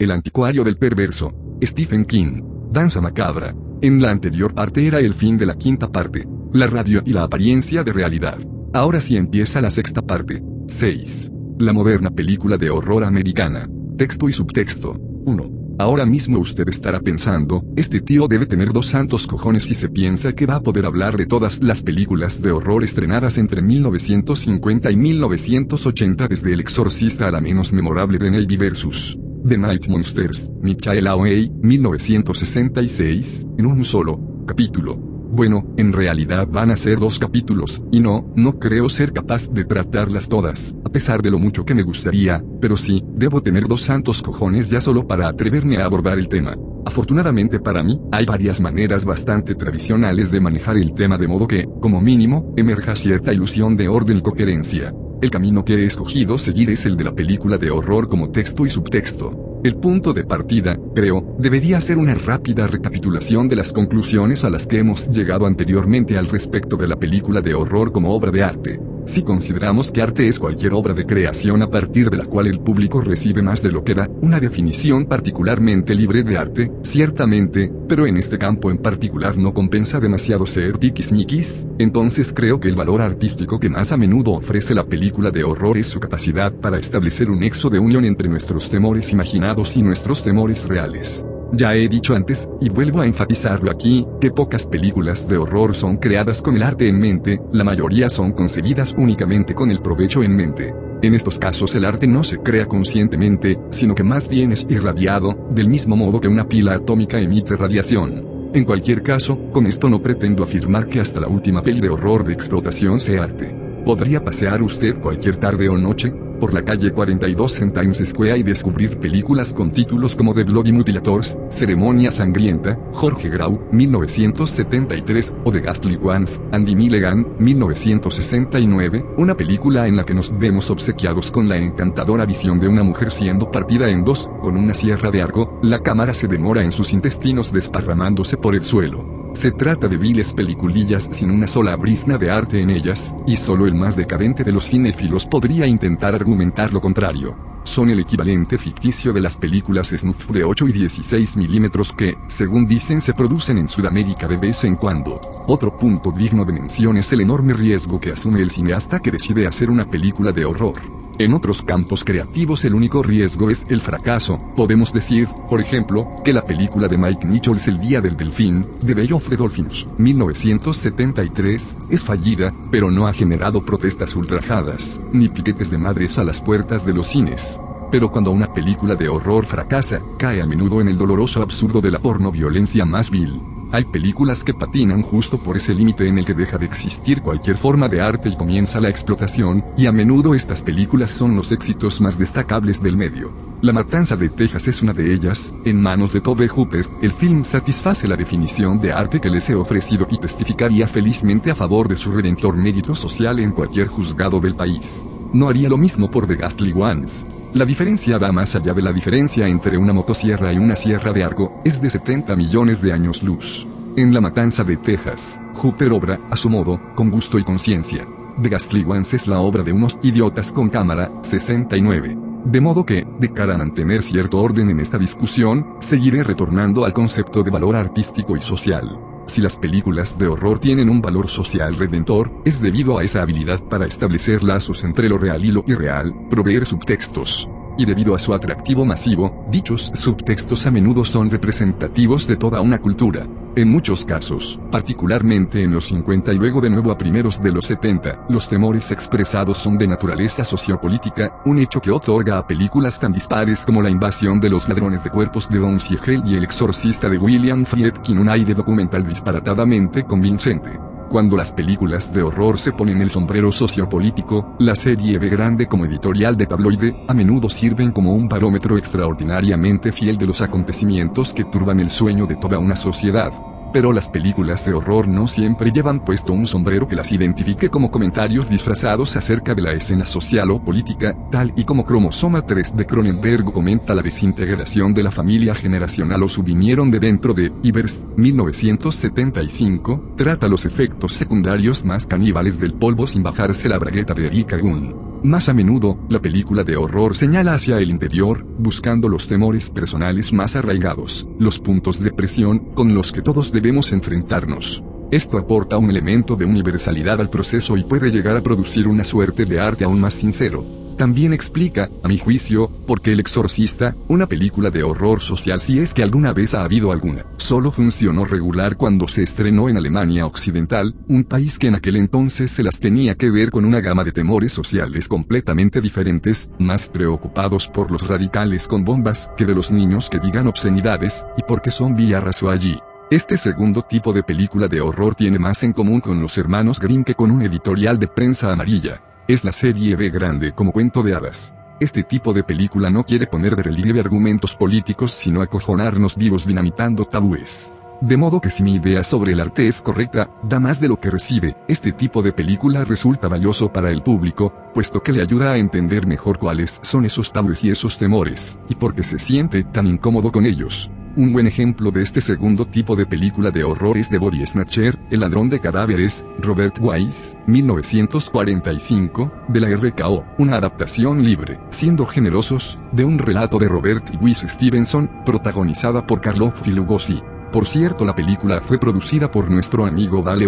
El anticuario del perverso, Stephen King, Danza Macabra. En la anterior parte era el fin de la quinta parte, la radio y la apariencia de realidad. Ahora sí empieza la sexta parte. 6. La moderna película de horror americana. Texto y subtexto. 1. Ahora mismo usted estará pensando, este tío debe tener dos santos cojones si se piensa que va a poder hablar de todas las películas de horror estrenadas entre 1950 y 1980 desde El Exorcista a la menos memorable de Navy vs. The Night Monsters, Michael Aoei, 1966, en un solo capítulo. Bueno, en realidad van a ser dos capítulos, y no, no creo ser capaz de tratarlas todas, a pesar de lo mucho que me gustaría, pero sí, debo tener dos santos cojones ya solo para atreverme a abordar el tema. Afortunadamente para mí, hay varias maneras bastante tradicionales de manejar el tema de modo que, como mínimo, emerja cierta ilusión de orden y coherencia. El camino que he escogido seguir es el de la película de horror como texto y subtexto. El punto de partida, creo, debería ser una rápida recapitulación de las conclusiones a las que hemos llegado anteriormente al respecto de la película de horror como obra de arte. Si consideramos que arte es cualquier obra de creación a partir de la cual el público recibe más de lo que da, una definición particularmente libre de arte, ciertamente, pero en este campo en particular no compensa demasiado ser tiquismiquis, entonces creo que el valor artístico que más a menudo ofrece la película de horror es su capacidad para establecer un nexo de unión entre nuestros temores imaginados y nuestros temores reales. Ya he dicho antes, y vuelvo a enfatizarlo aquí, que pocas películas de horror son creadas con el arte en mente, la mayoría son concebidas únicamente con el provecho en mente. En estos casos el arte no se crea conscientemente, sino que más bien es irradiado, del mismo modo que una pila atómica emite radiación. En cualquier caso, con esto no pretendo afirmar que hasta la última peli de horror de explotación sea arte. ¿Podría pasear usted cualquier tarde o noche, por la calle 42 en Times Square y descubrir películas con títulos como The Bloody Mutilators, Ceremonia Sangrienta, Jorge Grau, 1973, o The Ghastly Ones, Andy Milligan, 1969, una película en la que nos vemos obsequiados con la encantadora visión de una mujer siendo partida en dos, con una sierra de arco, la cámara se demora en sus intestinos desparramándose por el suelo. Se trata de viles peliculillas sin una sola brisna de arte en ellas, y solo el más decadente de los cinéfilos podría intentar argumentar lo contrario. Son el equivalente ficticio de las películas snuff de 8 y 16 milímetros que, según dicen, se producen en Sudamérica de vez en cuando. Otro punto digno de mención es el enorme riesgo que asume el cineasta que decide hacer una película de horror. En otros campos creativos el único riesgo es el fracaso. Podemos decir, por ejemplo, que la película de Mike Nichols El Día del Delfín, de Bay of the Dolphins, 1973, es fallida, pero no ha generado protestas ultrajadas, ni piquetes de madres a las puertas de los cines. Pero cuando una película de horror fracasa, cae a menudo en el doloroso absurdo de la porno violencia más vil. Hay películas que patinan justo por ese límite en el que deja de existir cualquier forma de arte y comienza la explotación, y a menudo estas películas son los éxitos más destacables del medio. La Matanza de Texas es una de ellas, en manos de Tobe Hooper, el film satisface la definición de arte que les he ofrecido y testificaría felizmente a favor de su redentor mérito social en cualquier juzgado del país. No haría lo mismo por The Ghastly Ones. La diferencia va más allá de la diferencia entre una motosierra y una sierra de arco, es de 70 millones de años luz. En La Matanza de Texas, Hooper obra, a su modo, con gusto y conciencia. Ghastly Ones es la obra de unos idiotas con cámara, 69. De modo que, de cara a mantener cierto orden en esta discusión, seguiré retornando al concepto de valor artístico y social. Si las películas de horror tienen un valor social redentor, es debido a esa habilidad para establecer lazos entre lo real y lo irreal, proveer subtextos. Y debido a su atractivo masivo, dichos subtextos a menudo son representativos de toda una cultura. En muchos casos, particularmente en los 50 y luego de nuevo a primeros de los 70, los temores expresados son de naturaleza sociopolítica, un hecho que otorga a películas tan dispares como La invasión de los ladrones de cuerpos de Don Siegel y El exorcista de William Friedkin un aire documental disparatadamente convincente. Cuando las películas de horror se ponen el sombrero sociopolítico, la serie B grande como editorial de tabloide, a menudo sirven como un barómetro extraordinariamente fiel de los acontecimientos que turban el sueño de toda una sociedad. Pero las películas de horror no siempre llevan puesto un sombrero que las identifique como comentarios disfrazados acerca de la escena social o política, tal y como Cromosoma 3 de Cronenberg comenta la desintegración de la familia generacional o subvinieron de dentro de Ivers, 1975, trata los efectos secundarios más caníbales del polvo sin bajarse la bragueta de Erika Gunn. Más a menudo, la película de horror señala hacia el interior, buscando los temores personales más arraigados, los puntos de presión con los que todos debemos enfrentarnos. Esto aporta un elemento de universalidad al proceso y puede llegar a producir una suerte de arte aún más sincero. También explica, a mi juicio, por qué El Exorcista, una película de horror social si es que alguna vez ha habido alguna, solo funcionó regular cuando se estrenó en Alemania Occidental, un país que en aquel entonces se las tenía que ver con una gama de temores sociales completamente diferentes, más preocupados por los radicales con bombas que de los niños que digan obscenidades, y porque Zombie arrasó allí. Este segundo tipo de película de horror tiene más en común con los hermanos Green que con un editorial de prensa amarilla. Es la serie B grande como cuento de hadas. Este tipo de película no quiere poner de relieve argumentos políticos sino acojonarnos vivos dinamitando tabúes. De modo que si mi idea sobre el arte es correcta, da más de lo que recibe, este tipo de película resulta valioso para el público, puesto que le ayuda a entender mejor cuáles son esos tabúes y esos temores, y porque se siente tan incómodo con ellos. Un buen ejemplo de este segundo tipo de película de horror es The Body Snatcher, El ladrón de cadáveres, Robert Wise, 1945, de la RKO, una adaptación libre, siendo generosos, de un relato de Robert Louis Stevenson, protagonizada por Karloff Lugosi. Por cierto la película fue producida por nuestro amigo Val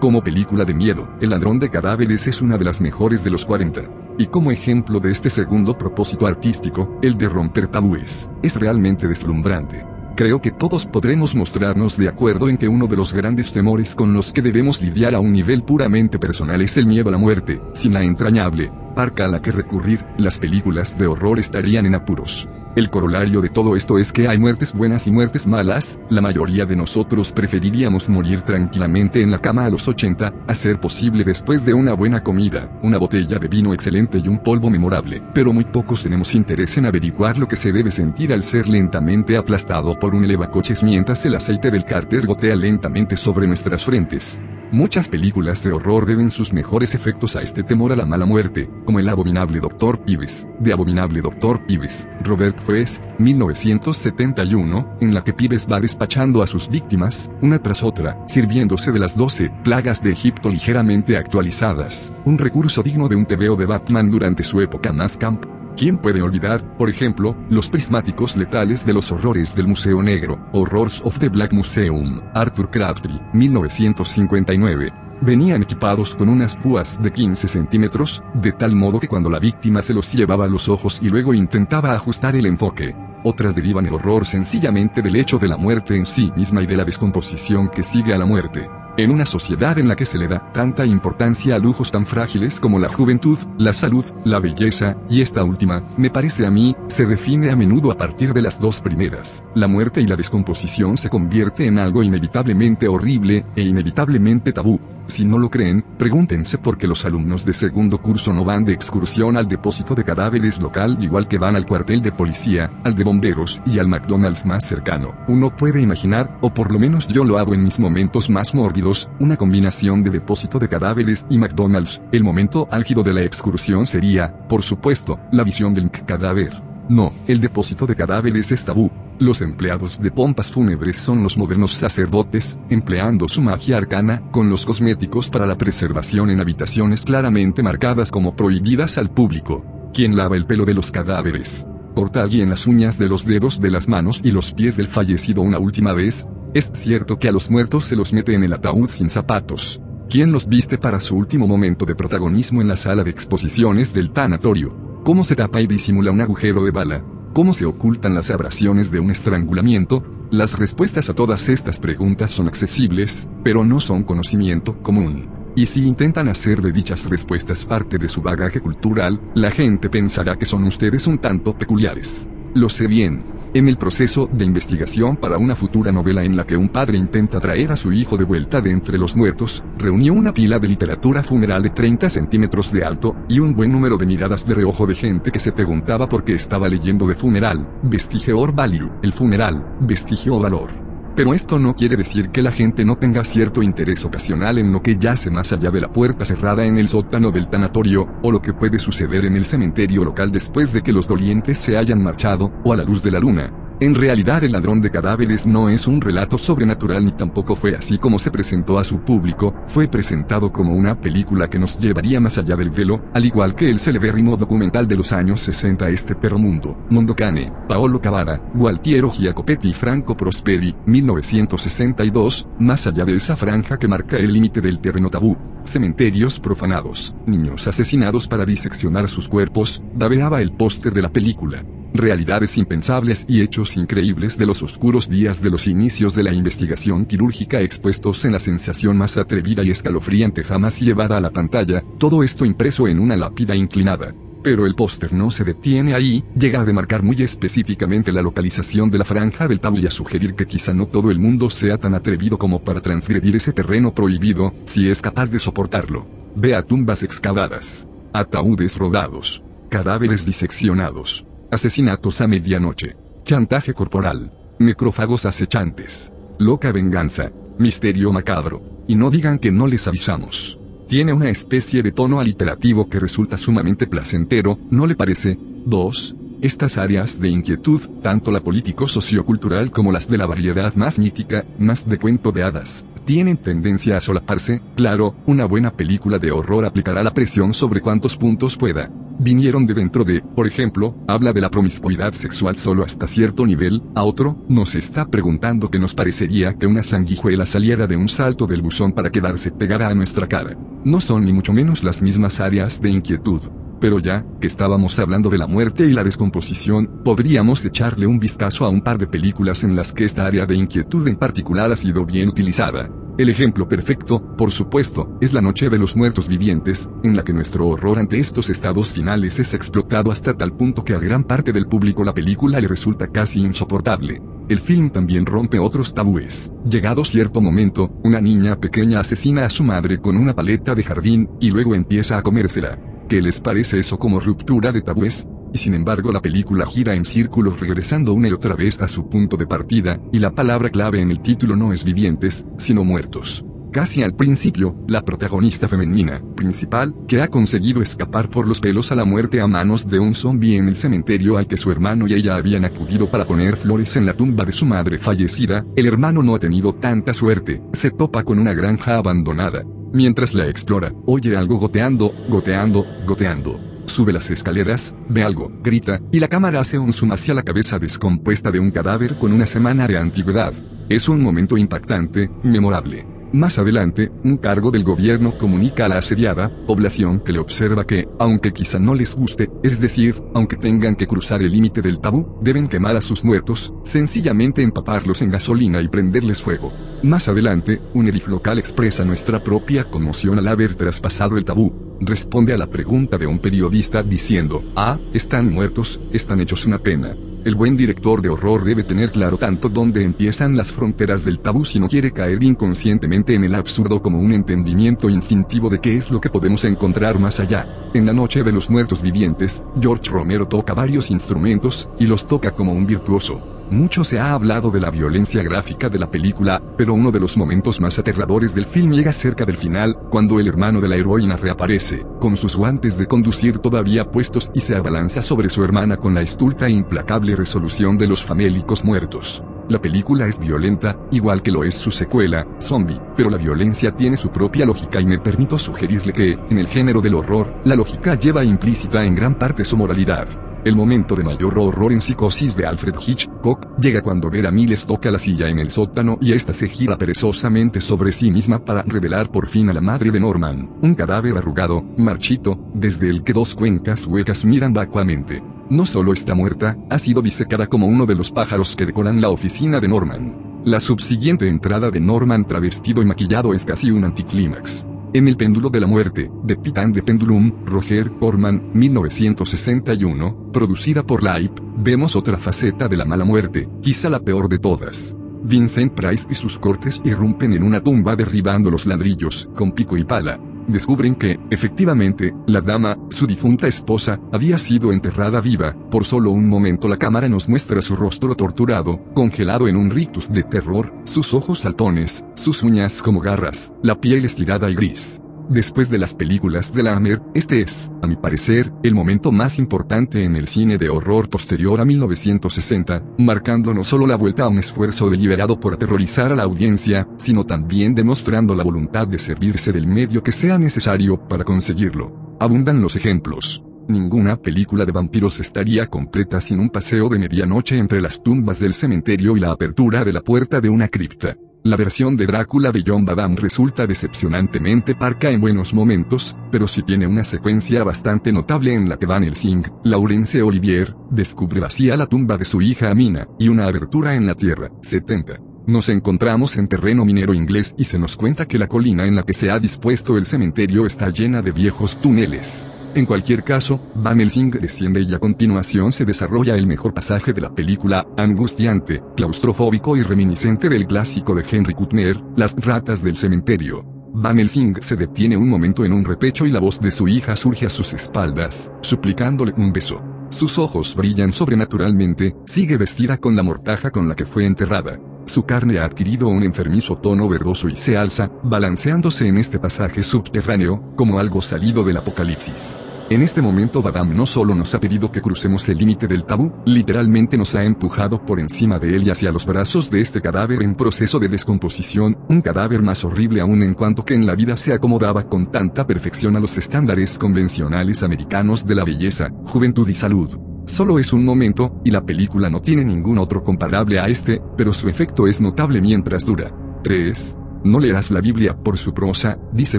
Como película de miedo, El ladrón de cadáveres es una de las mejores de los 40. Y como ejemplo de este segundo propósito artístico, el de romper tabúes, es realmente deslumbrante. Creo que todos podremos mostrarnos de acuerdo en que uno de los grandes temores con los que debemos lidiar a un nivel puramente personal es el miedo a la muerte, sin la entrañable, parca a la que recurrir, las películas de horror estarían en apuros. El corolario de todo esto es que hay muertes buenas y muertes malas, la mayoría de nosotros preferiríamos morir tranquilamente en la cama a los 80, a ser posible después de una buena comida, una botella de vino excelente y un polvo memorable, pero muy pocos tenemos interés en averiguar lo que se debe sentir al ser lentamente aplastado por un elevacoches mientras el aceite del cárter gotea lentamente sobre nuestras frentes. Muchas películas de horror deben sus mejores efectos a este temor a la mala muerte, como El abominable Dr. Pibes, de Abominable Dr. Pibes, Robert Fest, 1971, en la que Pibes va despachando a sus víctimas, una tras otra, sirviéndose de las 12 plagas de Egipto ligeramente actualizadas, un recurso digno de un tebeo de Batman durante su época más camp. ¿Quién puede olvidar, por ejemplo, los prismáticos letales de los horrores del Museo Negro, Horrors of the Black Museum, Arthur Crabtree, 1959? Venían equipados con unas púas de 15 centímetros, de tal modo que cuando la víctima se los llevaba a los ojos y luego intentaba ajustar el enfoque, otras derivan el horror sencillamente del hecho de la muerte en sí misma y de la descomposición que sigue a la muerte. En una sociedad en la que se le da tanta importancia a lujos tan frágiles como la juventud, la salud, la belleza, y esta última, me parece a mí, se define a menudo a partir de las dos primeras. La muerte y la descomposición se convierte en algo inevitablemente horrible, e inevitablemente tabú. Si no lo creen, pregúntense por qué los alumnos de segundo curso no van de excursión al depósito de cadáveres local igual que van al cuartel de policía, al de bomberos y al McDonald's más cercano. Uno puede imaginar, o por lo menos yo lo hago en mis momentos más mórbidos, una combinación de depósito de cadáveres y McDonald's. El momento álgido de la excursión sería, por supuesto, la visión del cadáver. No, el depósito de cadáveres es tabú. Los empleados de pompas fúnebres son los modernos sacerdotes, empleando su magia arcana con los cosméticos para la preservación en habitaciones claramente marcadas como prohibidas al público. ¿Quién lava el pelo de los cadáveres? ¿Corta alguien las uñas de los dedos de las manos y los pies del fallecido una última vez? Es cierto que a los muertos se los mete en el ataúd sin zapatos. ¿Quién los viste para su último momento de protagonismo en la sala de exposiciones del tanatorio? ¿Cómo se tapa y disimula un agujero de bala? ¿Cómo se ocultan las abrasiones de un estrangulamiento? Las respuestas a todas estas preguntas son accesibles, pero no son conocimiento común. Y si intentan hacer de dichas respuestas parte de su bagaje cultural, la gente pensará que son ustedes un tanto peculiares. Lo sé bien. En el proceso de investigación para una futura novela en la que un padre intenta traer a su hijo de vuelta de entre los muertos, reunió una pila de literatura funeral de 30 centímetros de alto, y un buen número de miradas de reojo de gente que se preguntaba por qué estaba leyendo de funeral, vestigio or value, el funeral, vestigio o valor. Pero esto no quiere decir que la gente no tenga cierto interés ocasional en lo que yace más allá de la puerta cerrada en el sótano del tanatorio, o lo que puede suceder en el cementerio local después de que los dolientes se hayan marchado, o a la luz de la luna. En realidad el ladrón de cadáveres no es un relato sobrenatural ni tampoco fue así como se presentó a su público, fue presentado como una película que nos llevaría más allá del velo, al igual que el celebérrimo documental de los años 60 Este perro mundo, Mondocane, Paolo Cavara, Gualtiero Giacopetti y Franco Prosperi, 1962, más allá de esa franja que marca el límite del terreno tabú. Cementerios profanados, niños asesinados para diseccionar sus cuerpos, dabeaba el póster de la película realidades impensables y hechos increíbles de los oscuros días de los inicios de la investigación quirúrgica expuestos en la sensación más atrevida y escalofriante jamás llevada a la pantalla, todo esto impreso en una lápida inclinada. Pero el póster no se detiene ahí, llega a demarcar muy específicamente la localización de la franja del tabú y a sugerir que quizá no todo el mundo sea tan atrevido como para transgredir ese terreno prohibido, si es capaz de soportarlo. Vea tumbas excavadas, ataúdes rodados, cadáveres diseccionados, Asesinatos a medianoche. Chantaje corporal. Necrófagos acechantes. Loca venganza. Misterio macabro. Y no digan que no les avisamos. Tiene una especie de tono aliterativo que resulta sumamente placentero, ¿no le parece? 2. Estas áreas de inquietud, tanto la político-sociocultural como las de la variedad más mítica, más de cuento de hadas, tienen tendencia a solaparse, claro, una buena película de horror aplicará la presión sobre cuantos puntos pueda vinieron de dentro de, por ejemplo, habla de la promiscuidad sexual solo hasta cierto nivel, a otro, nos está preguntando que nos parecería que una sanguijuela saliera de un salto del buzón para quedarse pegada a nuestra cara. No son ni mucho menos las mismas áreas de inquietud. Pero ya, que estábamos hablando de la muerte y la descomposición, podríamos echarle un vistazo a un par de películas en las que esta área de inquietud en particular ha sido bien utilizada. El ejemplo perfecto, por supuesto, es La Noche de los Muertos Vivientes, en la que nuestro horror ante estos estados finales es explotado hasta tal punto que a gran parte del público la película le resulta casi insoportable. El film también rompe otros tabúes. Llegado cierto momento, una niña pequeña asesina a su madre con una paleta de jardín, y luego empieza a comérsela. ¿Qué les parece eso como ruptura de tabúes? y sin embargo la película gira en círculos regresando una y otra vez a su punto de partida, y la palabra clave en el título no es vivientes, sino muertos. Casi al principio, la protagonista femenina, principal, que ha conseguido escapar por los pelos a la muerte a manos de un zombie en el cementerio al que su hermano y ella habían acudido para poner flores en la tumba de su madre fallecida, el hermano no ha tenido tanta suerte, se topa con una granja abandonada. Mientras la explora, oye algo goteando, goteando, goteando sube las escaleras, ve algo, grita, y la cámara hace un zoom hacia la cabeza descompuesta de un cadáver con una semana de antigüedad. Es un momento impactante, memorable. Más adelante, un cargo del gobierno comunica a la asediada población que le observa que, aunque quizá no les guste, es decir, aunque tengan que cruzar el límite del tabú, deben quemar a sus muertos, sencillamente empaparlos en gasolina y prenderles fuego. Más adelante, un edif local expresa nuestra propia conmoción al haber traspasado el tabú, responde a la pregunta de un periodista diciendo, ah, están muertos, están hechos una pena. El buen director de horror debe tener claro tanto dónde empiezan las fronteras del tabú si no quiere caer inconscientemente en el absurdo como un entendimiento instintivo de qué es lo que podemos encontrar más allá. En la noche de los muertos vivientes, George Romero toca varios instrumentos, y los toca como un virtuoso. Mucho se ha hablado de la violencia gráfica de la película, pero uno de los momentos más aterradores del film llega cerca del final, cuando el hermano de la heroína reaparece, con sus guantes de conducir todavía puestos y se abalanza sobre su hermana con la estulta e implacable resolución de los famélicos muertos. La película es violenta, igual que lo es su secuela, Zombie, pero la violencia tiene su propia lógica y me permito sugerirle que, en el género del horror, la lógica lleva implícita en gran parte su moralidad. El momento de mayor horror en psicosis de Alfred Hitchcock llega cuando Vera Miles toca la silla en el sótano y ésta se gira perezosamente sobre sí misma para revelar por fin a la madre de Norman, un cadáver arrugado, marchito, desde el que dos cuencas huecas miran vacuamente. No solo está muerta, ha sido disecada como uno de los pájaros que decoran la oficina de Norman. La subsiguiente entrada de Norman travestido y maquillado es casi un anticlímax. En El péndulo de la muerte, de Pitan de Pendulum, Roger Corman, 1961, producida por Lipe, vemos otra faceta de la mala muerte, quizá la peor de todas. Vincent Price y sus cortes irrumpen en una tumba derribando los ladrillos, con pico y pala. Descubren que, efectivamente, la dama, su difunta esposa, había sido enterrada viva, por solo un momento la cámara nos muestra su rostro torturado, congelado en un rictus de terror, sus ojos saltones, sus uñas como garras, la piel estirada y gris. Después de las películas de la Hammer, este es, a mi parecer, el momento más importante en el cine de horror posterior a 1960, marcando no solo la vuelta a un esfuerzo deliberado por aterrorizar a la audiencia, sino también demostrando la voluntad de servirse del medio que sea necesario para conseguirlo. Abundan los ejemplos. Ninguna película de vampiros estaría completa sin un paseo de medianoche entre las tumbas del cementerio y la apertura de la puerta de una cripta. La versión de Drácula de John Badham resulta decepcionantemente parca en buenos momentos, pero sí tiene una secuencia bastante notable en la que Van Helsing, Laurence Olivier, descubre vacía la tumba de su hija Amina, y una abertura en la tierra. 70. Nos encontramos en terreno minero inglés y se nos cuenta que la colina en la que se ha dispuesto el cementerio está llena de viejos túneles. En cualquier caso, Van Helsing desciende y a continuación se desarrolla el mejor pasaje de la película, angustiante, claustrofóbico y reminiscente del clásico de Henry Kuttner, Las ratas del cementerio. Van Helsing se detiene un momento en un repecho y la voz de su hija surge a sus espaldas, suplicándole un beso. Sus ojos brillan sobrenaturalmente, sigue vestida con la mortaja con la que fue enterrada. Su carne ha adquirido un enfermizo tono verdoso y se alza, balanceándose en este pasaje subterráneo, como algo salido del apocalipsis. En este momento Badam no solo nos ha pedido que crucemos el límite del tabú, literalmente nos ha empujado por encima de él y hacia los brazos de este cadáver en proceso de descomposición, un cadáver más horrible aún en cuanto que en la vida se acomodaba con tanta perfección a los estándares convencionales americanos de la belleza, juventud y salud. Solo es un momento, y la película no tiene ningún otro comparable a este, pero su efecto es notable mientras dura. 3. No leerás la Biblia por su prosa, dice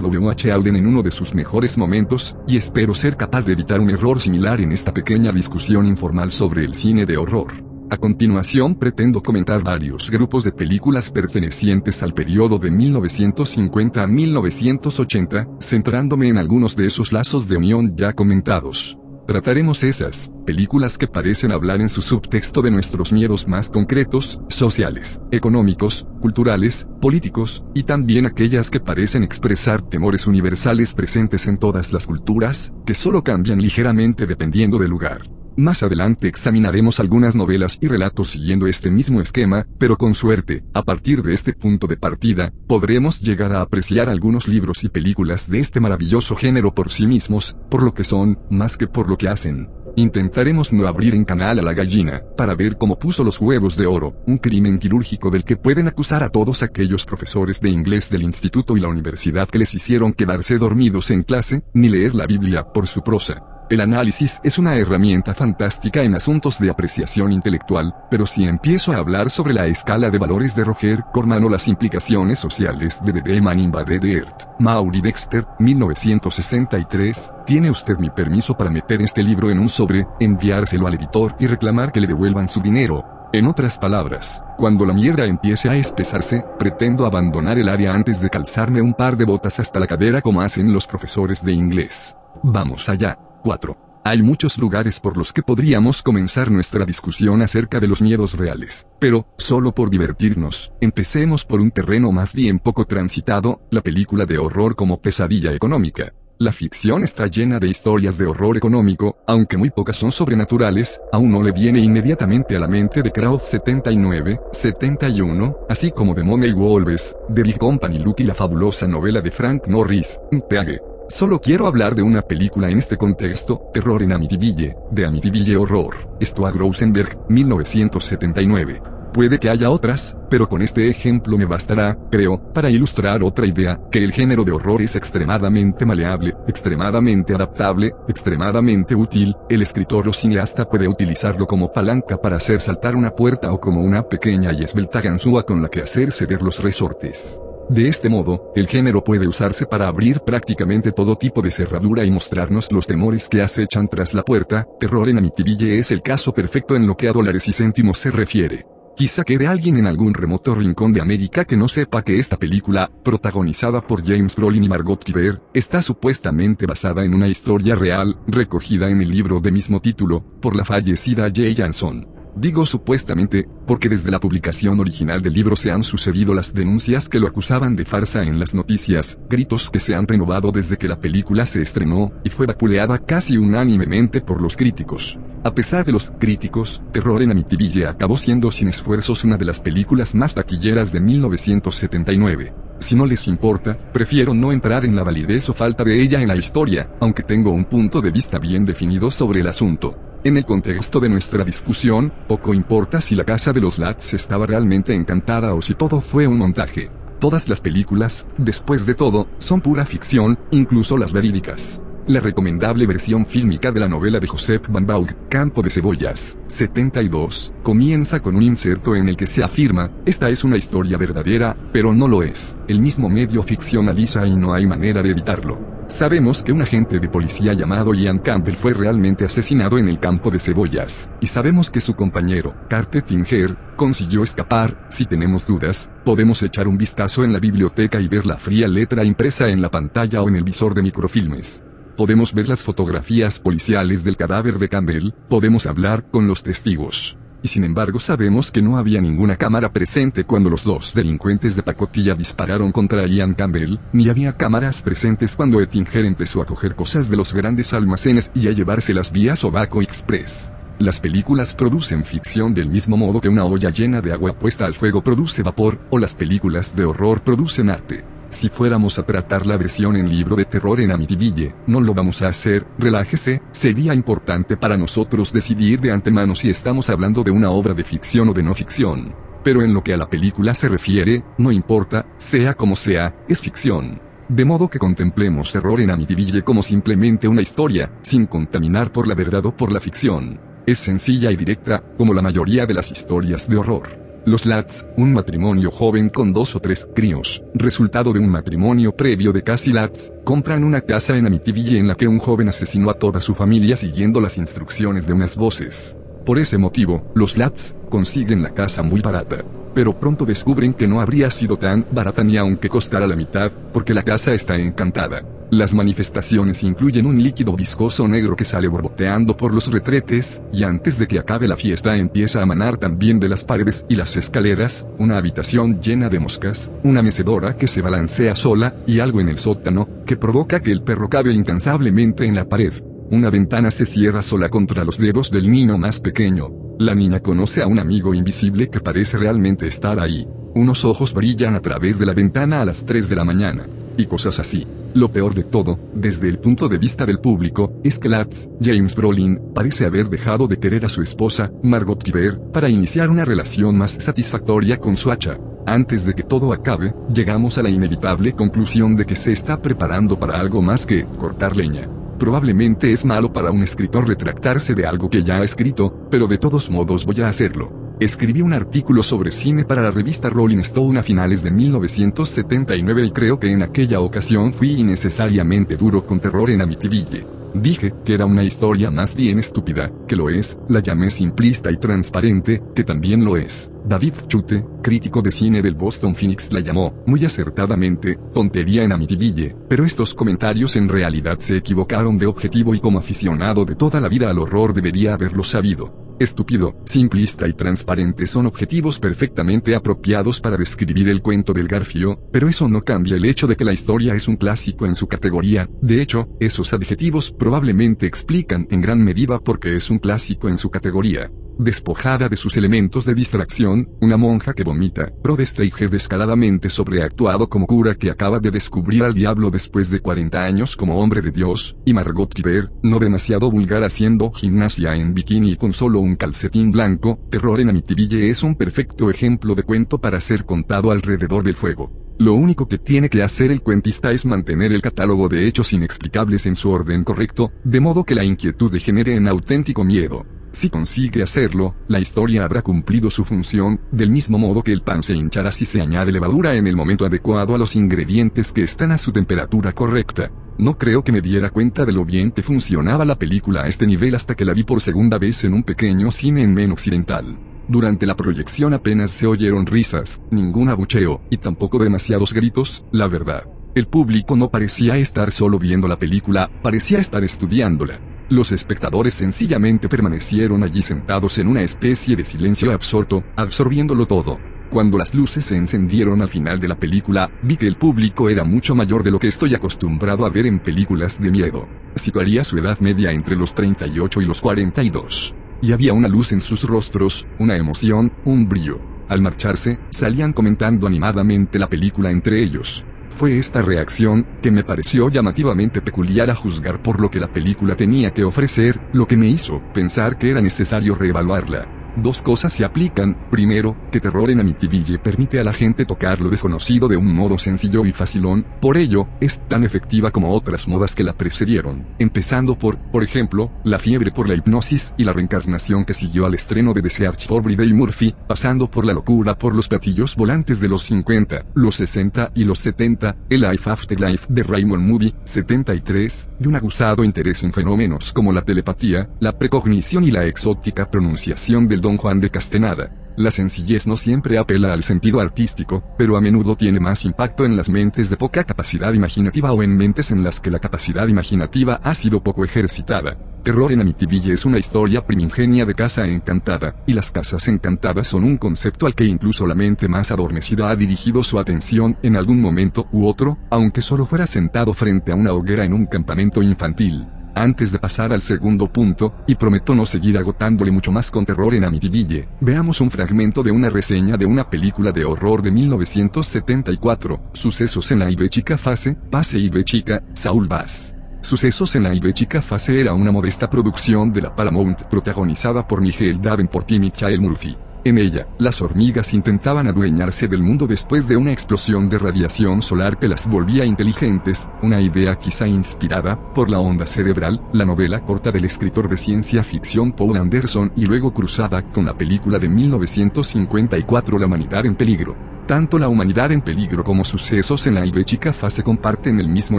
W.H. Auden en uno de sus mejores momentos, y espero ser capaz de evitar un error similar en esta pequeña discusión informal sobre el cine de horror. A continuación pretendo comentar varios grupos de películas pertenecientes al periodo de 1950 a 1980, centrándome en algunos de esos lazos de unión ya comentados. Trataremos esas películas que parecen hablar en su subtexto de nuestros miedos más concretos, sociales, económicos, culturales, políticos, y también aquellas que parecen expresar temores universales presentes en todas las culturas, que solo cambian ligeramente dependiendo del lugar. Más adelante examinaremos algunas novelas y relatos siguiendo este mismo esquema, pero con suerte, a partir de este punto de partida, podremos llegar a apreciar algunos libros y películas de este maravilloso género por sí mismos, por lo que son, más que por lo que hacen. Intentaremos no abrir en canal a la gallina, para ver cómo puso los huevos de oro, un crimen quirúrgico del que pueden acusar a todos aquellos profesores de inglés del instituto y la universidad que les hicieron quedarse dormidos en clase, ni leer la Biblia por su prosa. El análisis es una herramienta fantástica en asuntos de apreciación intelectual, pero si empiezo a hablar sobre la escala de valores de Roger Corman o las implicaciones sociales de The Man Invaded Earth, Maury Dexter, 1963, tiene usted mi permiso para meter este libro en un sobre, enviárselo al editor y reclamar que le devuelvan su dinero. En otras palabras, cuando la mierda empiece a espesarse, pretendo abandonar el área antes de calzarme un par de botas hasta la cadera como hacen los profesores de inglés. Vamos allá. 4. Hay muchos lugares por los que podríamos comenzar nuestra discusión acerca de los miedos reales, pero, solo por divertirnos, empecemos por un terreno más bien poco transitado, la película de horror como pesadilla económica. La ficción está llena de historias de horror económico, aunque muy pocas son sobrenaturales, aún no le viene inmediatamente a la mente de Kraut 79, 71, así como de Money Wolves, de Big Company Luke y la fabulosa novela de Frank Norris, Peage. Solo quiero hablar de una película en este contexto, Terror en Amityville, de Amityville Horror, Stuart Rosenberg, 1979. Puede que haya otras, pero con este ejemplo me bastará, creo, para ilustrar otra idea, que el género de horror es extremadamente maleable, extremadamente adaptable, extremadamente útil, el escritor o cineasta puede utilizarlo como palanca para hacer saltar una puerta o como una pequeña y esbelta ganzúa con la que hacer ceder los resortes. De este modo, el género puede usarse para abrir prácticamente todo tipo de cerradura y mostrarnos los temores que acechan tras la puerta, terror en Amityville es el caso perfecto en lo que a dólares y céntimos se refiere. Quizá quede alguien en algún remoto rincón de América que no sepa que esta película, protagonizada por James Brolin y Margot Kidder, está supuestamente basada en una historia real, recogida en el libro de mismo título, por la fallecida Jay Janson. Digo supuestamente, porque desde la publicación original del libro se han sucedido las denuncias que lo acusaban de farsa en las noticias, gritos que se han renovado desde que la película se estrenó, y fue vapuleada casi unánimemente por los críticos. A pesar de los críticos, Terror en Amityville acabó siendo sin esfuerzos una de las películas más taquilleras de 1979. Si no les importa, prefiero no entrar en la validez o falta de ella en la historia, aunque tengo un punto de vista bien definido sobre el asunto. En el contexto de nuestra discusión, poco importa si la casa de los Lats estaba realmente encantada o si todo fue un montaje. Todas las películas, después de todo, son pura ficción, incluso las verídicas. La recomendable versión fílmica de la novela de Josep Van Baug, Campo de Cebollas, 72, comienza con un inserto en el que se afirma, esta es una historia verdadera, pero no lo es. El mismo medio ficcionaliza y no hay manera de evitarlo. Sabemos que un agente de policía llamado Ian Campbell fue realmente asesinado en el campo de cebollas, y sabemos que su compañero, Carter Tinger, consiguió escapar. Si tenemos dudas, podemos echar un vistazo en la biblioteca y ver la fría letra impresa en la pantalla o en el visor de microfilmes. Podemos ver las fotografías policiales del cadáver de Campbell, podemos hablar con los testigos. Y sin embargo sabemos que no había ninguna cámara presente cuando los dos delincuentes de pacotilla dispararon contra Ian Campbell, ni había cámaras presentes cuando Ettinger empezó a coger cosas de los grandes almacenes y a llevárselas vía Sobaco Express. Las películas producen ficción del mismo modo que una olla llena de agua puesta al fuego produce vapor, o las películas de horror producen arte. Si fuéramos a tratar la versión en libro de terror en Amityville, no lo vamos a hacer, relájese, sería importante para nosotros decidir de antemano si estamos hablando de una obra de ficción o de no ficción. Pero en lo que a la película se refiere, no importa, sea como sea, es ficción. De modo que contemplemos terror en Amityville como simplemente una historia, sin contaminar por la verdad o por la ficción. Es sencilla y directa, como la mayoría de las historias de horror. Los Lats, un matrimonio joven con dos o tres críos, resultado de un matrimonio previo de casi Lats, compran una casa en Amityville en la que un joven asesinó a toda su familia siguiendo las instrucciones de unas voces. Por ese motivo, los Lats consiguen la casa muy barata. Pero pronto descubren que no habría sido tan barata ni aunque costara la mitad, porque la casa está encantada. Las manifestaciones incluyen un líquido viscoso negro que sale borboteando por los retretes, y antes de que acabe la fiesta empieza a manar también de las paredes y las escaleras, una habitación llena de moscas, una mecedora que se balancea sola, y algo en el sótano, que provoca que el perro cabe incansablemente en la pared. Una ventana se cierra sola contra los dedos del niño más pequeño. La niña conoce a un amigo invisible que parece realmente estar ahí. Unos ojos brillan a través de la ventana a las 3 de la mañana. Y cosas así. Lo peor de todo, desde el punto de vista del público, es que Latz, James Brolin, parece haber dejado de querer a su esposa, Margot Kidder, para iniciar una relación más satisfactoria con su hacha. Antes de que todo acabe, llegamos a la inevitable conclusión de que se está preparando para algo más que cortar leña. Probablemente es malo para un escritor retractarse de algo que ya ha escrito, pero de todos modos voy a hacerlo. Escribí un artículo sobre cine para la revista Rolling Stone a finales de 1979 y creo que en aquella ocasión fui innecesariamente duro con terror en Amityville. Dije que era una historia más bien estúpida, que lo es, la llamé simplista y transparente, que también lo es. David Chute, crítico de cine del Boston Phoenix la llamó, muy acertadamente, tontería en Amityville, pero estos comentarios en realidad se equivocaron de objetivo y como aficionado de toda la vida al horror debería haberlo sabido. Estúpido, simplista y transparente son objetivos perfectamente apropiados para describir el cuento del Garfio, pero eso no cambia el hecho de que la historia es un clásico en su categoría, de hecho, esos adjetivos probablemente explican en gran medida por qué es un clásico en su categoría. Despojada de sus elementos de distracción, una monja que vomita, Rod Steiger descaradamente sobreactuado como cura que acaba de descubrir al diablo después de 40 años como hombre de Dios, y Margot Kidder, no demasiado vulgar haciendo gimnasia en bikini con solo un calcetín blanco, Terror en Amityville es un perfecto ejemplo de cuento para ser contado alrededor del fuego. Lo único que tiene que hacer el cuentista es mantener el catálogo de hechos inexplicables en su orden correcto, de modo que la inquietud degenere en auténtico miedo. Si consigue hacerlo, la historia habrá cumplido su función, del mismo modo que el pan se hinchará si se añade levadura en el momento adecuado a los ingredientes que están a su temperatura correcta. No creo que me diera cuenta de lo bien que funcionaba la película a este nivel hasta que la vi por segunda vez en un pequeño cine en Men Occidental. Durante la proyección apenas se oyeron risas, ningún abucheo, y tampoco demasiados gritos, la verdad. El público no parecía estar solo viendo la película, parecía estar estudiándola. Los espectadores sencillamente permanecieron allí sentados en una especie de silencio absorto, absorbiéndolo todo. Cuando las luces se encendieron al final de la película, vi que el público era mucho mayor de lo que estoy acostumbrado a ver en películas de miedo. Situaría su edad media entre los 38 y los 42. Y había una luz en sus rostros, una emoción, un brillo. Al marcharse, salían comentando animadamente la película entre ellos. Fue esta reacción, que me pareció llamativamente peculiar a juzgar por lo que la película tenía que ofrecer, lo que me hizo pensar que era necesario reevaluarla. Dos cosas se aplican. Primero, que Terror en Amityville permite a la gente tocar lo desconocido de un modo sencillo y facilón, por ello, es tan efectiva como otras modas que la precedieron, empezando por, por ejemplo, la fiebre por la hipnosis y la reencarnación que siguió al estreno de The Search for Bride Murphy, pasando por la locura por los platillos volantes de los 50, los 60 y los 70, el Life After Life de Raymond Moody, 73, y un aguzado interés en fenómenos como la telepatía, la precognición y la exótica pronunciación del Don Juan de Castenada. La sencillez no siempre apela al sentido artístico, pero a menudo tiene más impacto en las mentes de poca capacidad imaginativa o en mentes en las que la capacidad imaginativa ha sido poco ejercitada. Terror en Amityville es una historia primigenia de casa encantada, y las casas encantadas son un concepto al que incluso la mente más adormecida ha dirigido su atención en algún momento u otro, aunque solo fuera sentado frente a una hoguera en un campamento infantil. Antes de pasar al segundo punto, y prometo no seguir agotándole mucho más con terror en Amityville, veamos un fragmento de una reseña de una película de horror de 1974, Sucesos en la Ibechica Fase, Pase Ibechica, Saul Bass. Sucesos en la Ibechica Fase era una modesta producción de la Paramount protagonizada por Miguel Davenport y Michael Murphy. En ella, las hormigas intentaban adueñarse del mundo después de una explosión de radiación solar que las volvía inteligentes, una idea quizá inspirada por la onda cerebral, la novela corta del escritor de ciencia ficción Paul Anderson y luego cruzada con la película de 1954 La humanidad en peligro. Tanto la humanidad en peligro como sucesos en la Ibechica fase comparten el mismo